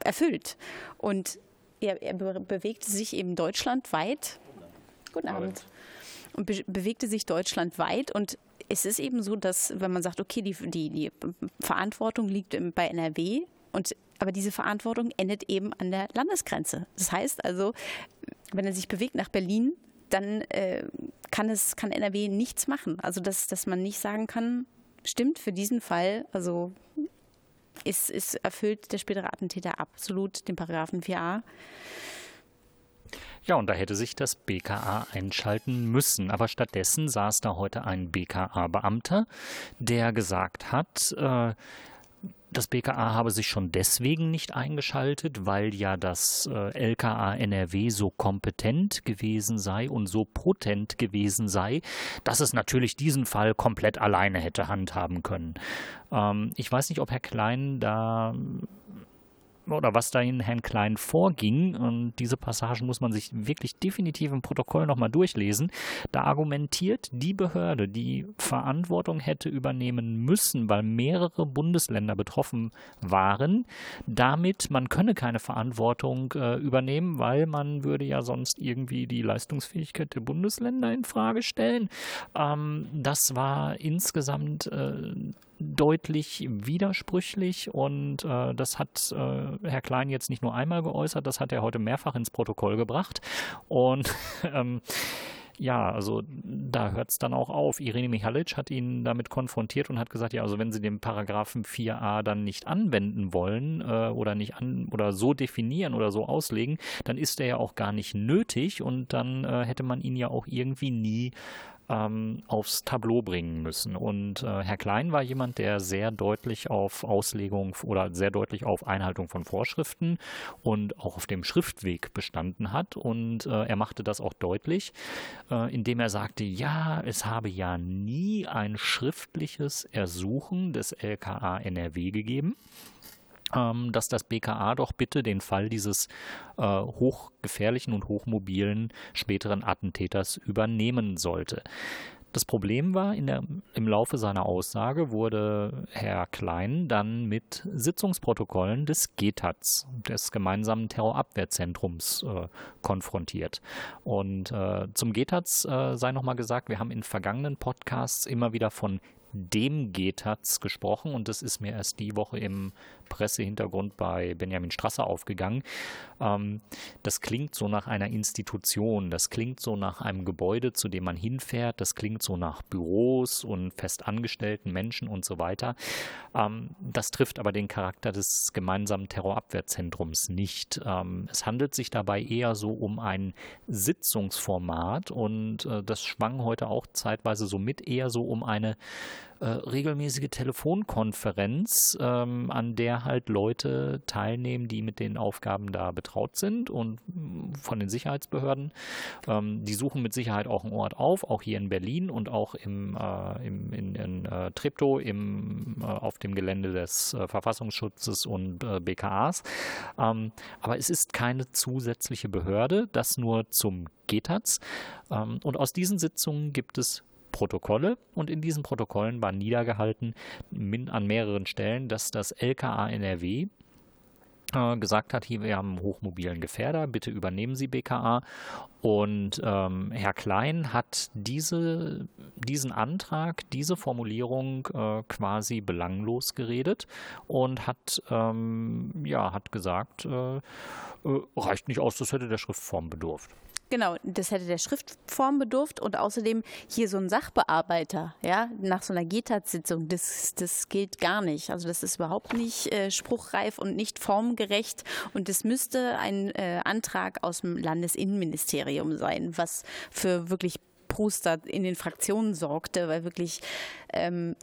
erfüllt. Und er, er be bewegte sich eben deutschlandweit. Guten Abend. Und be bewegte sich deutschlandweit und es ist eben so, dass wenn man sagt, okay, die, die, die Verantwortung liegt bei NRW und aber diese Verantwortung endet eben an der Landesgrenze. Das heißt also, wenn er sich bewegt nach Berlin, dann äh, kann es, kann NRW nichts machen. Also dass, dass man nicht sagen kann, stimmt für diesen Fall, also ist, ist erfüllt der spätere Attentäter absolut den Paragraphen 4a. Ja, und da hätte sich das BKA einschalten müssen. Aber stattdessen saß da heute ein BKA-Beamter, der gesagt hat, äh, das BKA habe sich schon deswegen nicht eingeschaltet, weil ja das äh, LKA NRW so kompetent gewesen sei und so potent gewesen sei, dass es natürlich diesen Fall komplett alleine hätte handhaben können. Ähm, ich weiß nicht, ob Herr Klein da oder was da in Herrn Klein vorging, und diese Passagen muss man sich wirklich definitiv im Protokoll nochmal durchlesen, da argumentiert die Behörde, die Verantwortung hätte übernehmen müssen, weil mehrere Bundesländer betroffen waren, damit man könne keine Verantwortung äh, übernehmen, weil man würde ja sonst irgendwie die Leistungsfähigkeit der Bundesländer in Frage stellen. Ähm, das war insgesamt äh, deutlich widersprüchlich und äh, das hat äh, Herr Klein jetzt nicht nur einmal geäußert, das hat er heute mehrfach ins Protokoll gebracht und ähm, ja, also da hört es dann auch auf. Irene Michalic hat ihn damit konfrontiert und hat gesagt, ja, also wenn Sie den Paragraphen 4a dann nicht anwenden wollen äh, oder nicht an oder so definieren oder so auslegen, dann ist er ja auch gar nicht nötig und dann äh, hätte man ihn ja auch irgendwie nie ähm, aufs Tableau bringen müssen. Und äh, Herr Klein war jemand, der sehr deutlich auf Auslegung oder sehr deutlich auf Einhaltung von Vorschriften und auch auf dem Schriftweg bestanden hat. Und äh, er machte das auch deutlich, äh, indem er sagte, ja, es habe ja nie ein schriftliches Ersuchen des LKA NRW gegeben dass das BKA doch bitte den Fall dieses äh, hochgefährlichen und hochmobilen späteren Attentäters übernehmen sollte. Das Problem war, der, im Laufe seiner Aussage wurde Herr Klein dann mit Sitzungsprotokollen des GETAZ, des gemeinsamen Terrorabwehrzentrums, äh, konfrontiert. Und äh, zum GETAZ äh, sei nochmal gesagt, wir haben in vergangenen Podcasts immer wieder von dem GTAZ gesprochen und das ist mir erst die Woche im Pressehintergrund bei Benjamin Strasser aufgegangen. Ähm, das klingt so nach einer Institution, das klingt so nach einem Gebäude, zu dem man hinfährt, das klingt so nach Büros und festangestellten Menschen und so weiter. Ähm, das trifft aber den Charakter des gemeinsamen Terrorabwehrzentrums nicht. Ähm, es handelt sich dabei eher so um ein Sitzungsformat und äh, das schwang heute auch zeitweise so mit, eher so um eine äh, regelmäßige Telefonkonferenz, ähm, an der halt Leute teilnehmen, die mit den Aufgaben da betraut sind und mm, von den Sicherheitsbehörden. Ähm, die suchen mit Sicherheit auch einen Ort auf, auch hier in Berlin und auch im, äh, im in, in äh, Treptow im, äh, auf dem Gelände des äh, Verfassungsschutzes und BKAs. Ähm, aber es ist keine zusätzliche Behörde, das nur zum GTAZ. Ähm, und aus diesen Sitzungen gibt es Protokolle und in diesen Protokollen war niedergehalten an mehreren Stellen, dass das LKA NRW äh, gesagt hat, hier, wir haben einen hochmobilen Gefährder, bitte übernehmen Sie BKA. Und ähm, Herr Klein hat diese, diesen Antrag, diese Formulierung äh, quasi belanglos geredet und hat, ähm, ja, hat gesagt, äh, äh reicht nicht aus, das hätte der Schriftform bedurft. Genau, das hätte der Schriftform bedurft und außerdem hier so ein Sachbearbeiter, ja, nach so einer GTAT-Sitzung, das, das gilt gar nicht. Also das ist überhaupt nicht äh, spruchreif und nicht formgerecht und das müsste ein äh, Antrag aus dem Landesinnenministerium sein, was für wirklich Pruster in den Fraktionen sorgte, weil wirklich ähm,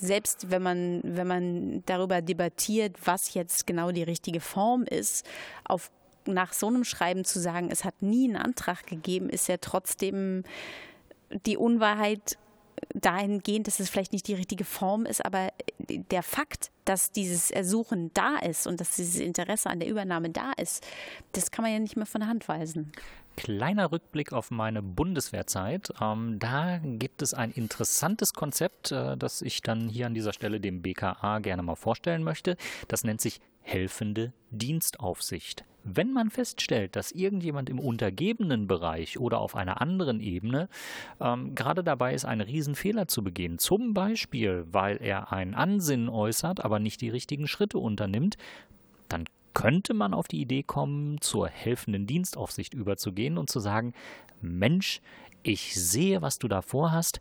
selbst wenn man, wenn man darüber debattiert, was jetzt genau die richtige Form ist, auf nach so einem Schreiben zu sagen, es hat nie einen Antrag gegeben, ist ja trotzdem die Unwahrheit dahingehend, dass es vielleicht nicht die richtige Form ist, aber der Fakt, dass dieses Ersuchen da ist und dass dieses Interesse an der Übernahme da ist, das kann man ja nicht mehr von der Hand weisen. Kleiner Rückblick auf meine Bundeswehrzeit. Ähm, da gibt es ein interessantes Konzept, äh, das ich dann hier an dieser Stelle dem BKA gerne mal vorstellen möchte. Das nennt sich helfende Dienstaufsicht. Wenn man feststellt, dass irgendjemand im untergebenen Bereich oder auf einer anderen Ebene ähm, gerade dabei ist, einen Riesenfehler zu begehen, zum Beispiel, weil er ein Ansinnen äußert, aber nicht die richtigen Schritte unternimmt, dann könnte man auf die Idee kommen, zur helfenden Dienstaufsicht überzugehen und zu sagen, Mensch, ich sehe, was du da vorhast,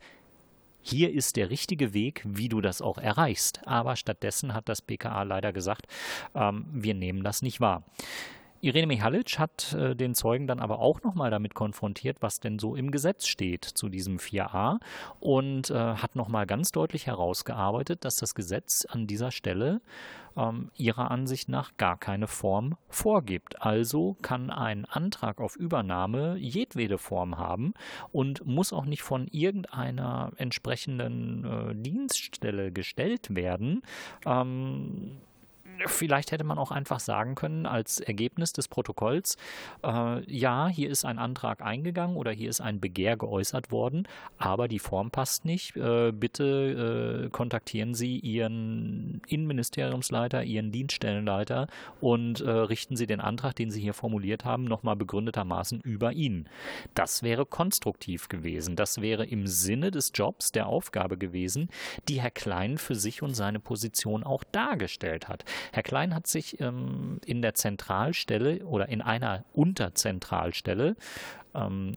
hier ist der richtige Weg, wie du das auch erreichst. Aber stattdessen hat das BKA leider gesagt, ähm, wir nehmen das nicht wahr. Irene Mihalic hat äh, den Zeugen dann aber auch nochmal damit konfrontiert, was denn so im Gesetz steht zu diesem 4a und äh, hat nochmal ganz deutlich herausgearbeitet, dass das Gesetz an dieser Stelle ähm, ihrer Ansicht nach gar keine Form vorgibt. Also kann ein Antrag auf Übernahme jedwede Form haben und muss auch nicht von irgendeiner entsprechenden äh, Dienststelle gestellt werden. Ähm, vielleicht hätte man auch einfach sagen können, als Ergebnis des Protokolls, äh, ja, hier ist ein Antrag eingegangen oder hier ist ein Begehr geäußert worden, aber die Form passt nicht. Äh, bitte äh, kontaktieren Sie Ihren Innenministeriumsleiter, Ihren Dienststellenleiter und äh, richten Sie den Antrag, den Sie hier formuliert haben, nochmal begründetermaßen über ihn. Das wäre konstruktiv gewesen. Das wäre im Sinne des Jobs, der Aufgabe gewesen, die Herr Klein für sich und seine Position auch dargestellt hat. Herr Klein hat sich ähm, in der Zentralstelle oder in einer Unterzentralstelle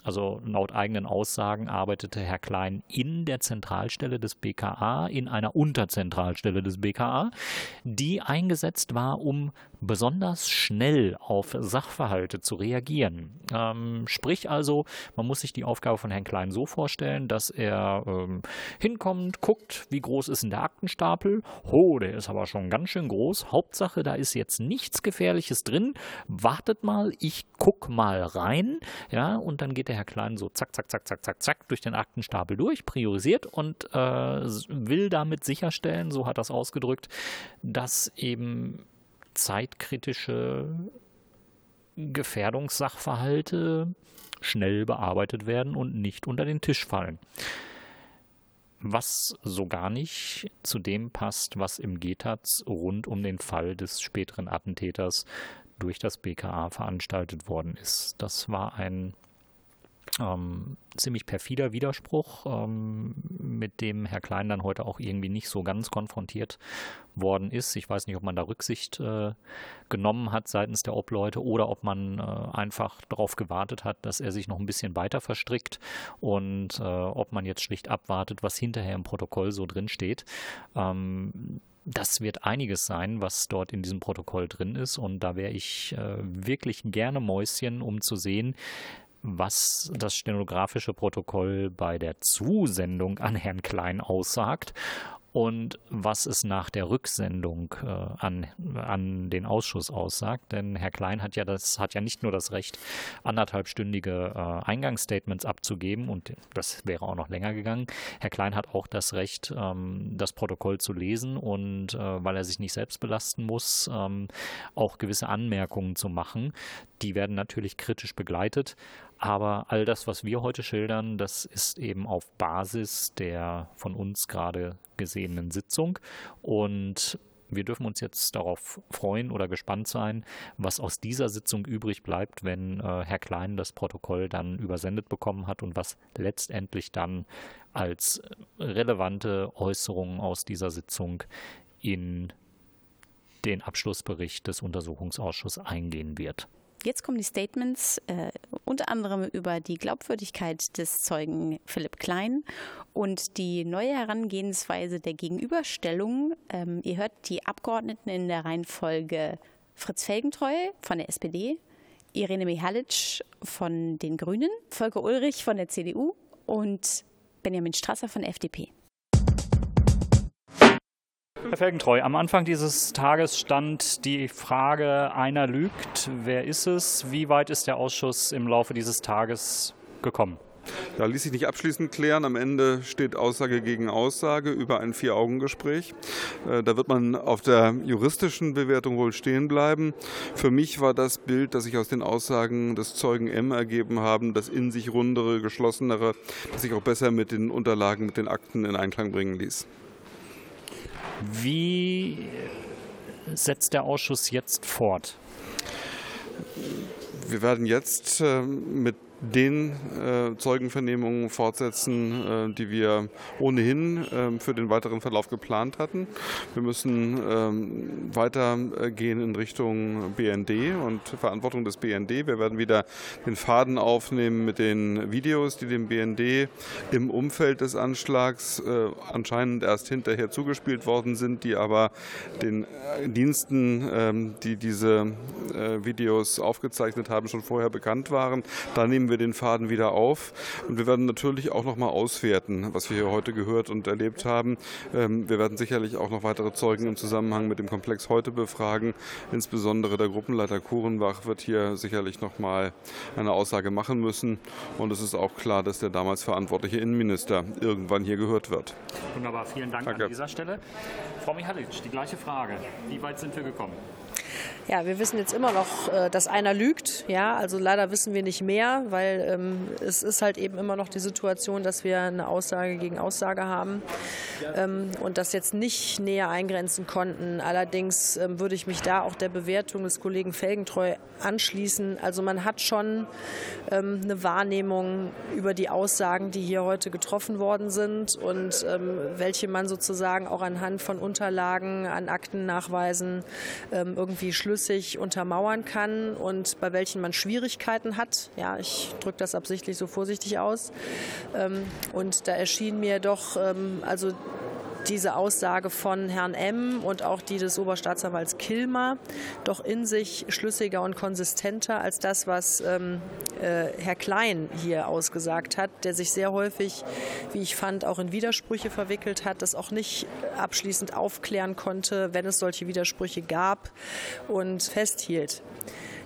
also laut eigenen Aussagen arbeitete Herr Klein in der Zentralstelle des BKA, in einer Unterzentralstelle des BKA, die eingesetzt war, um besonders schnell auf Sachverhalte zu reagieren. Ähm, sprich also, man muss sich die Aufgabe von Herrn Klein so vorstellen, dass er ähm, hinkommt, guckt, wie groß ist denn der Aktenstapel? Oh, der ist aber schon ganz schön groß. Hauptsache, da ist jetzt nichts Gefährliches drin. Wartet mal, ich guck mal rein. Ja, und dann geht der Herr Klein so zack, zack, zack, zack, zack, zack durch den Aktenstapel durch, priorisiert und äh, will damit sicherstellen, so hat es ausgedrückt, dass eben zeitkritische Gefährdungssachverhalte schnell bearbeitet werden und nicht unter den Tisch fallen. Was so gar nicht zu dem passt, was im GTAZ rund um den Fall des späteren Attentäters durch das BKA veranstaltet worden ist. Das war ein ähm, ziemlich perfider Widerspruch, ähm, mit dem Herr Klein dann heute auch irgendwie nicht so ganz konfrontiert worden ist. Ich weiß nicht, ob man da Rücksicht äh, genommen hat seitens der Obleute oder ob man äh, einfach darauf gewartet hat, dass er sich noch ein bisschen weiter verstrickt und äh, ob man jetzt schlicht abwartet, was hinterher im Protokoll so drin steht. Ähm, das wird einiges sein, was dort in diesem Protokoll drin ist. Und da wäre ich äh, wirklich gerne Mäuschen, um zu sehen, was das stenografische Protokoll bei der Zusendung an Herrn Klein aussagt und was es nach der Rücksendung äh, an, an den Ausschuss aussagt. Denn Herr Klein hat ja das hat ja nicht nur das Recht, anderthalbstündige äh, Eingangsstatements abzugeben und das wäre auch noch länger gegangen. Herr Klein hat auch das Recht, ähm, das Protokoll zu lesen und äh, weil er sich nicht selbst belasten muss, ähm, auch gewisse Anmerkungen zu machen. Die werden natürlich kritisch begleitet. Aber all das, was wir heute schildern, das ist eben auf Basis der von uns gerade gesehenen Sitzung. Und wir dürfen uns jetzt darauf freuen oder gespannt sein, was aus dieser Sitzung übrig bleibt, wenn äh, Herr Klein das Protokoll dann übersendet bekommen hat und was letztendlich dann als relevante Äußerungen aus dieser Sitzung in den Abschlussbericht des Untersuchungsausschusses eingehen wird. Jetzt kommen die Statements äh, unter anderem über die Glaubwürdigkeit des Zeugen Philipp Klein und die neue Herangehensweise der Gegenüberstellung. Ähm, ihr hört die Abgeordneten in der Reihenfolge Fritz Felgentreu von der SPD, Irene Mihalic von den Grünen, Volker Ulrich von der CDU und Benjamin Strasser von der FDP. Herr Felgentreu, am Anfang dieses Tages stand die Frage, einer lügt, wer ist es? Wie weit ist der Ausschuss im Laufe dieses Tages gekommen? Da ließ sich nicht abschließend klären. Am Ende steht Aussage gegen Aussage über ein Vier-Augen-Gespräch. Äh, da wird man auf der juristischen Bewertung wohl stehen bleiben. Für mich war das Bild, das sich aus den Aussagen des Zeugen M ergeben haben, das in sich rundere, geschlossenere, das sich auch besser mit den Unterlagen, mit den Akten in Einklang bringen ließ. Wie setzt der Ausschuss jetzt fort? Wir werden jetzt äh, mit den äh, Zeugenvernehmungen fortsetzen, äh, die wir ohnehin äh, für den weiteren Verlauf geplant hatten. Wir müssen ähm, weitergehen in Richtung BND und Verantwortung des BND. Wir werden wieder den Faden aufnehmen mit den Videos, die dem BND im Umfeld des Anschlags äh, anscheinend erst hinterher zugespielt worden sind, die aber den äh, Diensten, ähm, die diese äh, Videos aufgezeichnet haben, schon vorher bekannt waren. Da nehmen nehmen wir den Faden wieder auf. Und wir werden natürlich auch noch mal auswerten, was wir hier heute gehört und erlebt haben. Ähm, wir werden sicherlich auch noch weitere Zeugen im Zusammenhang mit dem Komplex heute befragen. Insbesondere der Gruppenleiter Kurenbach wird hier sicherlich noch mal eine Aussage machen müssen. Und es ist auch klar, dass der damals verantwortliche Innenminister irgendwann hier gehört wird. Wunderbar, vielen Dank Danke. an dieser Stelle. Frau Mihalic, die gleiche Frage. Wie weit sind wir gekommen? Ja, wir wissen jetzt immer noch, äh, dass einer lügt. Ja, also leider wissen wir nicht mehr, weil ähm, es ist halt eben immer noch die Situation, dass wir eine Aussage gegen Aussage haben ähm, und das jetzt nicht näher eingrenzen konnten. Allerdings ähm, würde ich mich da auch der Bewertung des Kollegen Felgentreu anschließen. Also man hat schon ähm, eine Wahrnehmung über die Aussagen, die hier heute getroffen worden sind und ähm, welche man sozusagen auch anhand von Unterlagen, an Aktennachweisen ähm, irgendwie schlüssig schlüssig untermauern kann und bei welchen man Schwierigkeiten hat. Ja, ich drücke das absichtlich so vorsichtig aus. Ähm, und da erschien mir doch ähm, also diese Aussage von Herrn M. und auch die des Oberstaatsanwalts Kilmer doch in sich schlüssiger und konsistenter als das, was ähm, äh, Herr Klein hier ausgesagt hat, der sich sehr häufig, wie ich fand, auch in Widersprüche verwickelt hat, das auch nicht abschließend aufklären konnte, wenn es solche Widersprüche gab und festhielt.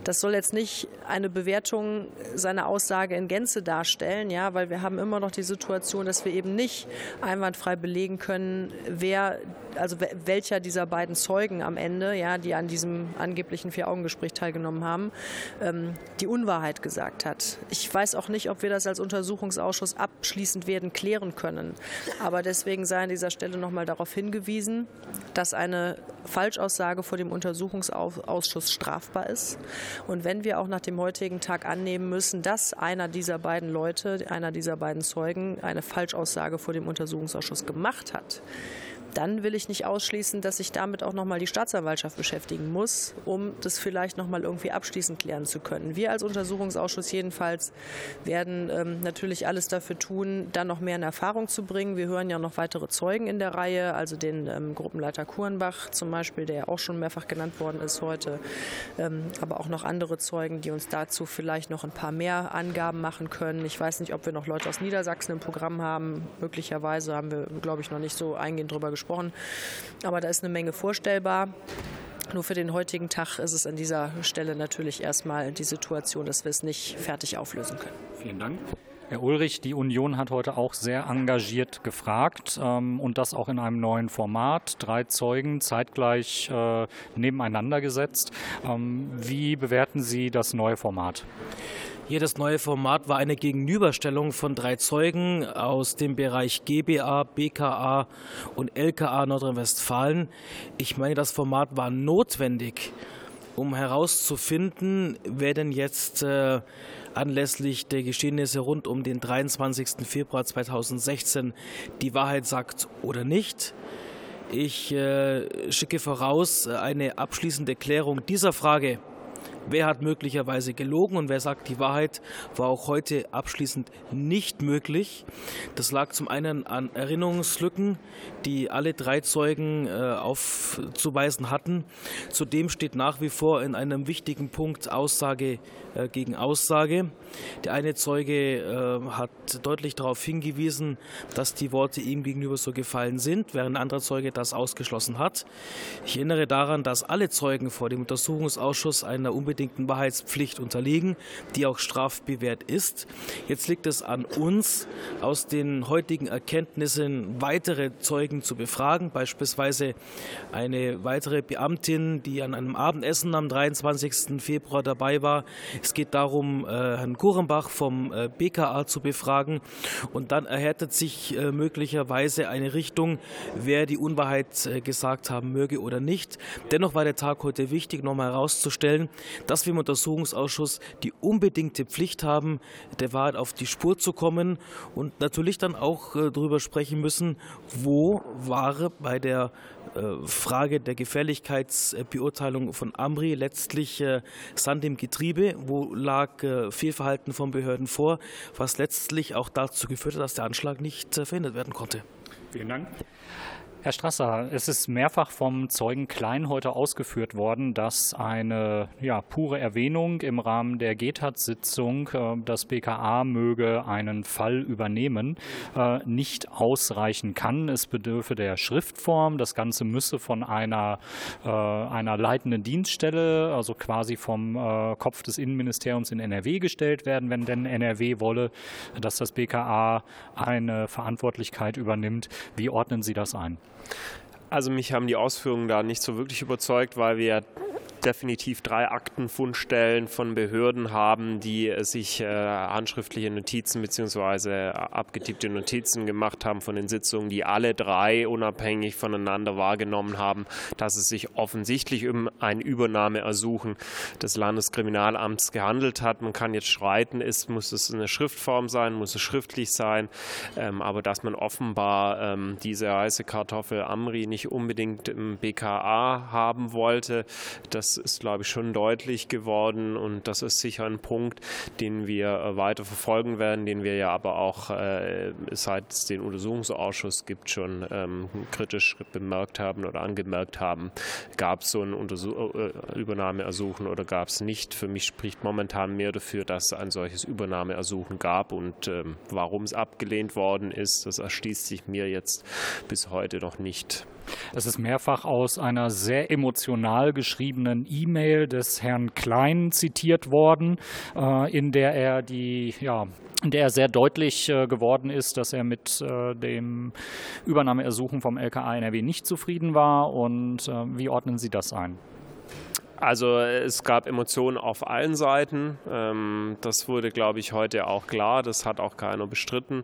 Das soll jetzt nicht eine Bewertung seiner Aussage in Gänze darstellen, ja, weil wir haben immer noch die Situation, dass wir eben nicht einwandfrei belegen können, wer, also welcher dieser beiden Zeugen am Ende, ja, die an diesem angeblichen Vier-Augen-Gespräch teilgenommen haben, ähm, die Unwahrheit gesagt hat. Ich weiß auch nicht, ob wir das als Untersuchungsausschuss abschließend werden klären können. Aber deswegen sei an dieser Stelle noch mal darauf hingewiesen, dass eine Falschaussage vor dem Untersuchungsausschuss strafbar ist Und wenn wir auch nach dem heutigen Tag annehmen müssen, dass einer dieser beiden Leute, einer dieser beiden Zeugen eine Falschaussage vor dem Untersuchungsausschuss gemacht hat, dann will ich nicht ausschließen, dass sich damit auch nochmal die Staatsanwaltschaft beschäftigen muss, um das vielleicht nochmal irgendwie abschließend klären zu können. Wir als Untersuchungsausschuss jedenfalls werden ähm, natürlich alles dafür tun, dann noch mehr in Erfahrung zu bringen. Wir hören ja noch weitere Zeugen in der Reihe, also den ähm, Gruppenleiter Kurenbach zum Beispiel, der ja auch schon mehrfach genannt worden ist heute, ähm, aber auch noch andere Zeugen, die uns dazu vielleicht noch ein paar mehr Angaben machen können. Ich weiß nicht, ob wir noch Leute aus Niedersachsen im Programm haben. Möglicherweise haben wir, glaube ich, noch nicht so eingehend darüber gesprochen gesprochen. Aber da ist eine Menge vorstellbar. Nur für den heutigen Tag ist es an dieser Stelle natürlich erstmal die Situation, dass wir es nicht fertig auflösen können. Vielen Dank. Herr Ulrich, die Union hat heute auch sehr engagiert gefragt ähm, und das auch in einem neuen Format. Drei Zeugen zeitgleich äh, nebeneinander gesetzt. Ähm, wie bewerten Sie das neue Format? Das neue Format war eine Gegenüberstellung von drei Zeugen aus dem Bereich GBA, BKA und LKA Nordrhein-Westfalen. Ich meine, das Format war notwendig, um herauszufinden, wer denn jetzt äh, anlässlich der Geschehnisse rund um den 23. Februar 2016 die Wahrheit sagt oder nicht. Ich äh, schicke voraus eine abschließende Klärung dieser Frage Wer hat möglicherweise gelogen und wer sagt die Wahrheit, war auch heute abschließend nicht möglich. Das lag zum einen an Erinnerungslücken, die alle drei Zeugen äh, aufzuweisen hatten. Zudem steht nach wie vor in einem wichtigen Punkt Aussage äh, gegen Aussage. Der eine Zeuge äh, hat deutlich darauf hingewiesen, dass die Worte ihm gegenüber so gefallen sind, während ein anderer Zeuge das ausgeschlossen hat. Ich erinnere daran, dass alle Zeugen vor dem Untersuchungsausschuss einer unbedingten Wahrheitspflicht unterliegen, die auch strafbewehrt ist. Jetzt liegt es an uns, aus den heutigen Erkenntnissen weitere Zeugen zu befragen, beispielsweise eine weitere Beamtin, die an einem Abendessen am 23. Februar dabei war. Es geht darum, äh, Herrn Kurenbach vom äh, BKA zu befragen. Und dann erhärtet sich äh, möglicherweise eine Richtung, wer die Unwahrheit gesagt haben möge oder nicht. Dennoch war der Tag heute wichtig, nochmal herauszustellen, dass wir im Untersuchungsausschuss die unbedingte Pflicht haben, der Wahrheit auf die Spur zu kommen und natürlich dann auch darüber sprechen müssen, wo Wahre bei der äh, Frage der Gefährlichkeitsbeurteilung von Amri letztlich äh, Sand im Getriebe, wo lag äh, Fehlverhalten von Behörden vor, was letztlich auch dazu geführt hat, dass der Anschlag nicht verhindert werden konnte. Vielen Dank. Herr Strasser, es ist mehrfach vom Zeugen Klein heute ausgeführt worden, dass eine ja, pure Erwähnung im Rahmen der GETAT-Sitzung, äh, das BKA möge einen Fall übernehmen, äh, nicht ausreichen kann. Es bedürfe der Schriftform. Das Ganze müsse von einer, äh, einer leitenden Dienststelle, also quasi vom äh, Kopf des Innenministeriums in NRW gestellt werden, wenn denn NRW wolle, dass das BKA eine Verantwortlichkeit übernimmt. Wie ordnen Sie das ein? Also mich haben die Ausführungen da nicht so wirklich überzeugt, weil wir definitiv drei Aktenfundstellen von Behörden haben, die sich äh, handschriftliche Notizen bzw. abgetippte Notizen gemacht haben von den Sitzungen, die alle drei unabhängig voneinander wahrgenommen haben, dass es sich offensichtlich um ein Übernahmeersuchen des Landeskriminalamts gehandelt hat. Man kann jetzt streiten, ist, muss es eine Schriftform sein, muss es schriftlich sein, ähm, aber dass man offenbar ähm, diese heiße Kartoffel Amri nicht unbedingt im BKA haben wollte, das ist, glaube ich, schon deutlich geworden und das ist sicher ein Punkt, den wir äh, weiter verfolgen werden, den wir ja aber auch äh, seit es den Untersuchungsausschuss gibt schon ähm, kritisch bemerkt haben oder angemerkt haben, gab es so ein Untersuch äh, Übernahmeersuchen oder gab es nicht. Für mich spricht momentan mehr dafür, dass ein solches Übernahmeersuchen gab und ähm, warum es abgelehnt worden ist, das erschließt sich mir jetzt bis heute noch nicht. Es ist mehrfach aus einer sehr emotional geschriebenen E-Mail des Herrn Klein zitiert worden, äh, in der er die, ja, in der er sehr deutlich äh, geworden ist, dass er mit äh, dem Übernahmeersuchen vom LKA NRW nicht zufrieden war. Und wie ordnen Sie das ein? Also es gab Emotionen auf allen Seiten. Ähm, das wurde, glaube ich, heute auch klar. Das hat auch keiner bestritten.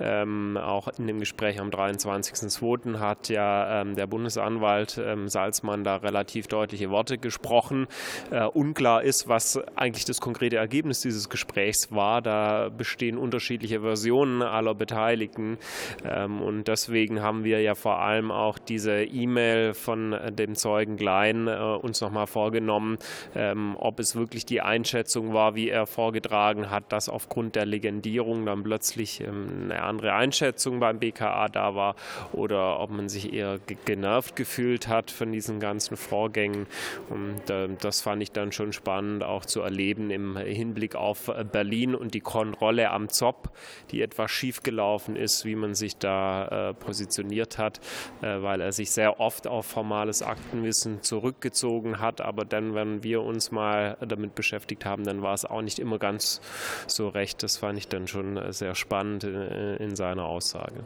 Ähm, auch in dem Gespräch am 23.02. hat ja ähm, der Bundesanwalt Salzmann da relativ deutliche Worte gesprochen. Äh, unklar ist, was eigentlich das konkrete Ergebnis dieses Gesprächs war. Da bestehen unterschiedliche Versionen aller Beteiligten. Und deswegen haben wir ja vor allem auch diese E-Mail von dem Zeugen Klein äh, uns nochmal vorgestellt genommen, ähm, ob es wirklich die Einschätzung war, wie er vorgetragen hat, dass aufgrund der Legendierung dann plötzlich ähm, eine andere Einschätzung beim BKA da war oder ob man sich eher genervt gefühlt hat von diesen ganzen Vorgängen. Und äh, das fand ich dann schon spannend auch zu erleben im Hinblick auf äh, Berlin und die Kontrolle am ZOP, die etwas schiefgelaufen ist, wie man sich da äh, positioniert hat, äh, weil er sich sehr oft auf formales Aktenwissen zurückgezogen hat, aber dann, wenn wir uns mal damit beschäftigt haben, dann war es auch nicht immer ganz so recht. Das fand ich dann schon sehr spannend in, in seiner Aussage.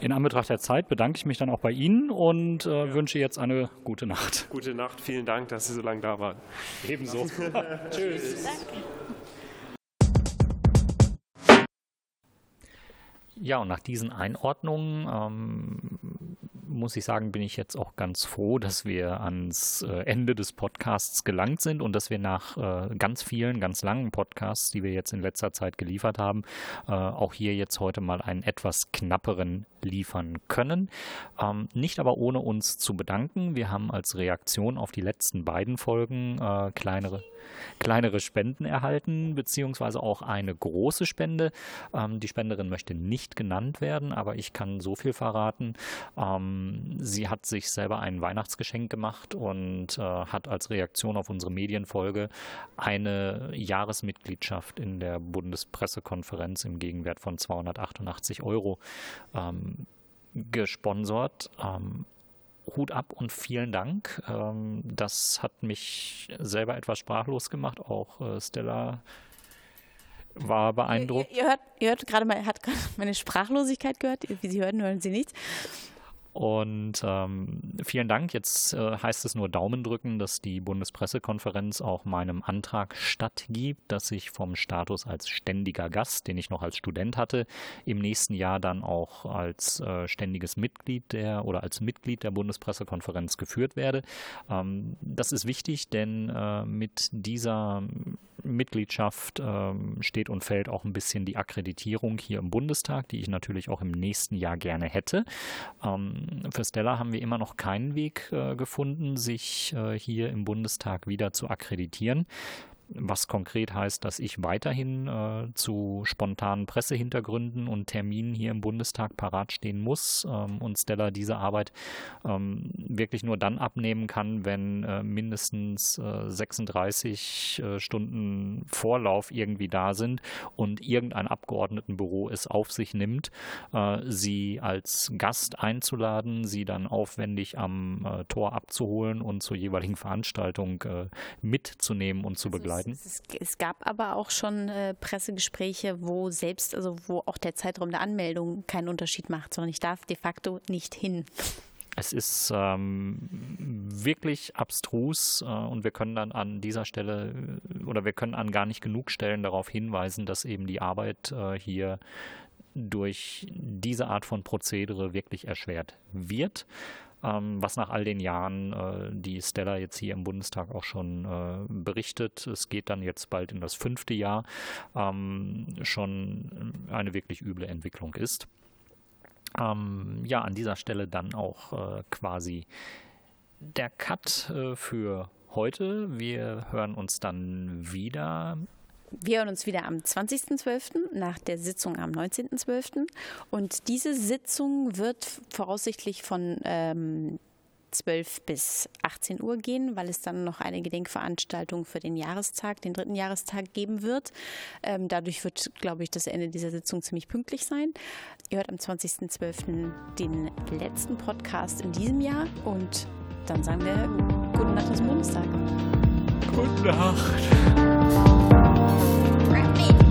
In Anbetracht der Zeit bedanke ich mich dann auch bei Ihnen und äh, ja. wünsche jetzt eine gute Nacht. Gute Nacht, vielen Dank, dass Sie so lange da waren. Ebenso. Tschüss. Danke. Ja, und nach diesen Einordnungen ähm, muss ich sagen, bin ich jetzt auch ganz froh, dass wir ans äh, Ende des Podcasts gelangt sind und dass wir nach äh, ganz vielen, ganz langen Podcasts, die wir jetzt in letzter Zeit geliefert haben, äh, auch hier jetzt heute mal einen etwas knapperen liefern können. Ähm, nicht aber ohne uns zu bedanken. Wir haben als Reaktion auf die letzten beiden Folgen kleinere, kleinere Spenden erhalten, beziehungsweise auch eine große Spende. Ähm, die Spenderin möchte nicht genannt werden, aber ich kann so viel verraten. Ähm, sie hat sich selber ein Weihnachtsgeschenk gemacht und äh, hat als Reaktion auf unsere Medienfolge eine Jahresmitgliedschaft in der Bundespressekonferenz im Gegenwert von 288 Euro ähm, gesponsert. Ähm, Hut ab und vielen Dank. Ähm, das hat mich selber etwas sprachlos gemacht. Auch äh, Stella war beeindruckt. Ihr, ihr, hört, ihr hört gerade mal, hat gerade meine Sprachlosigkeit gehört. Wie Sie hören, hören Sie nichts. Und ähm, vielen Dank. Jetzt äh, heißt es nur Daumen drücken, dass die Bundespressekonferenz auch meinem Antrag stattgibt, dass ich vom Status als ständiger Gast, den ich noch als Student hatte, im nächsten Jahr dann auch als äh, ständiges Mitglied der oder als Mitglied der Bundespressekonferenz geführt werde. Ähm, das ist wichtig, denn äh, mit dieser Mitgliedschaft ähm, steht und fällt auch ein bisschen die Akkreditierung hier im Bundestag, die ich natürlich auch im nächsten Jahr gerne hätte. Ähm, für Stella haben wir immer noch keinen Weg äh, gefunden, sich äh, hier im Bundestag wieder zu akkreditieren was konkret heißt, dass ich weiterhin äh, zu spontanen Pressehintergründen und Terminen hier im Bundestag parat stehen muss ähm, und Stella diese Arbeit ähm, wirklich nur dann abnehmen kann, wenn äh, mindestens äh, 36 äh, Stunden Vorlauf irgendwie da sind und irgendein Abgeordnetenbüro es auf sich nimmt, äh, sie als Gast einzuladen, sie dann aufwendig am äh, Tor abzuholen und zur jeweiligen Veranstaltung mitzunehmen und zu begleiten begleiten? Es, es, gab aber auch schon äh, Pressegespräche, wo selbst, also wo auch der Zeitraum der Anmeldung keinen Unterschied macht, sondern ich darf de facto nicht hin. Es ist ähm, wirklich abstrus äh, und wir können dann an dieser Stelle äh, oder wir können an gar nicht genug Stellen darauf hinweisen, dass eben die Arbeit äh, hier durch diese Art von Prozedere wirklich erschwert wird ähm, was nach all den Jahren äh, die Stella jetzt hier im Bundestag auch schon äh, berichtet. Es geht dann jetzt bald in das fünfte Jahr, ähm, schon eine wirklich üble Entwicklung ist. Ähm, ja, an dieser Stelle dann auch äh, quasi der Cut äh, für heute. Wir hören uns dann wieder wir hören uns wieder am 20.12. nach der Sitzung am 19.12. Und diese Sitzung wird voraussichtlich von ähm, 12 bis 18 Uhr gehen, weil es dann noch eine Gedenkveranstaltung für den Jahrestag, den dritten Jahrestag geben wird. Ähm, dadurch wird, glaube ich, das Ende dieser Sitzung ziemlich pünktlich sein. Ihr hört am 20.12. den letzten Podcast in diesem Jahr und dann sagen wir gute Nacht aus dem Bundestag. Gute Nacht. Rapid.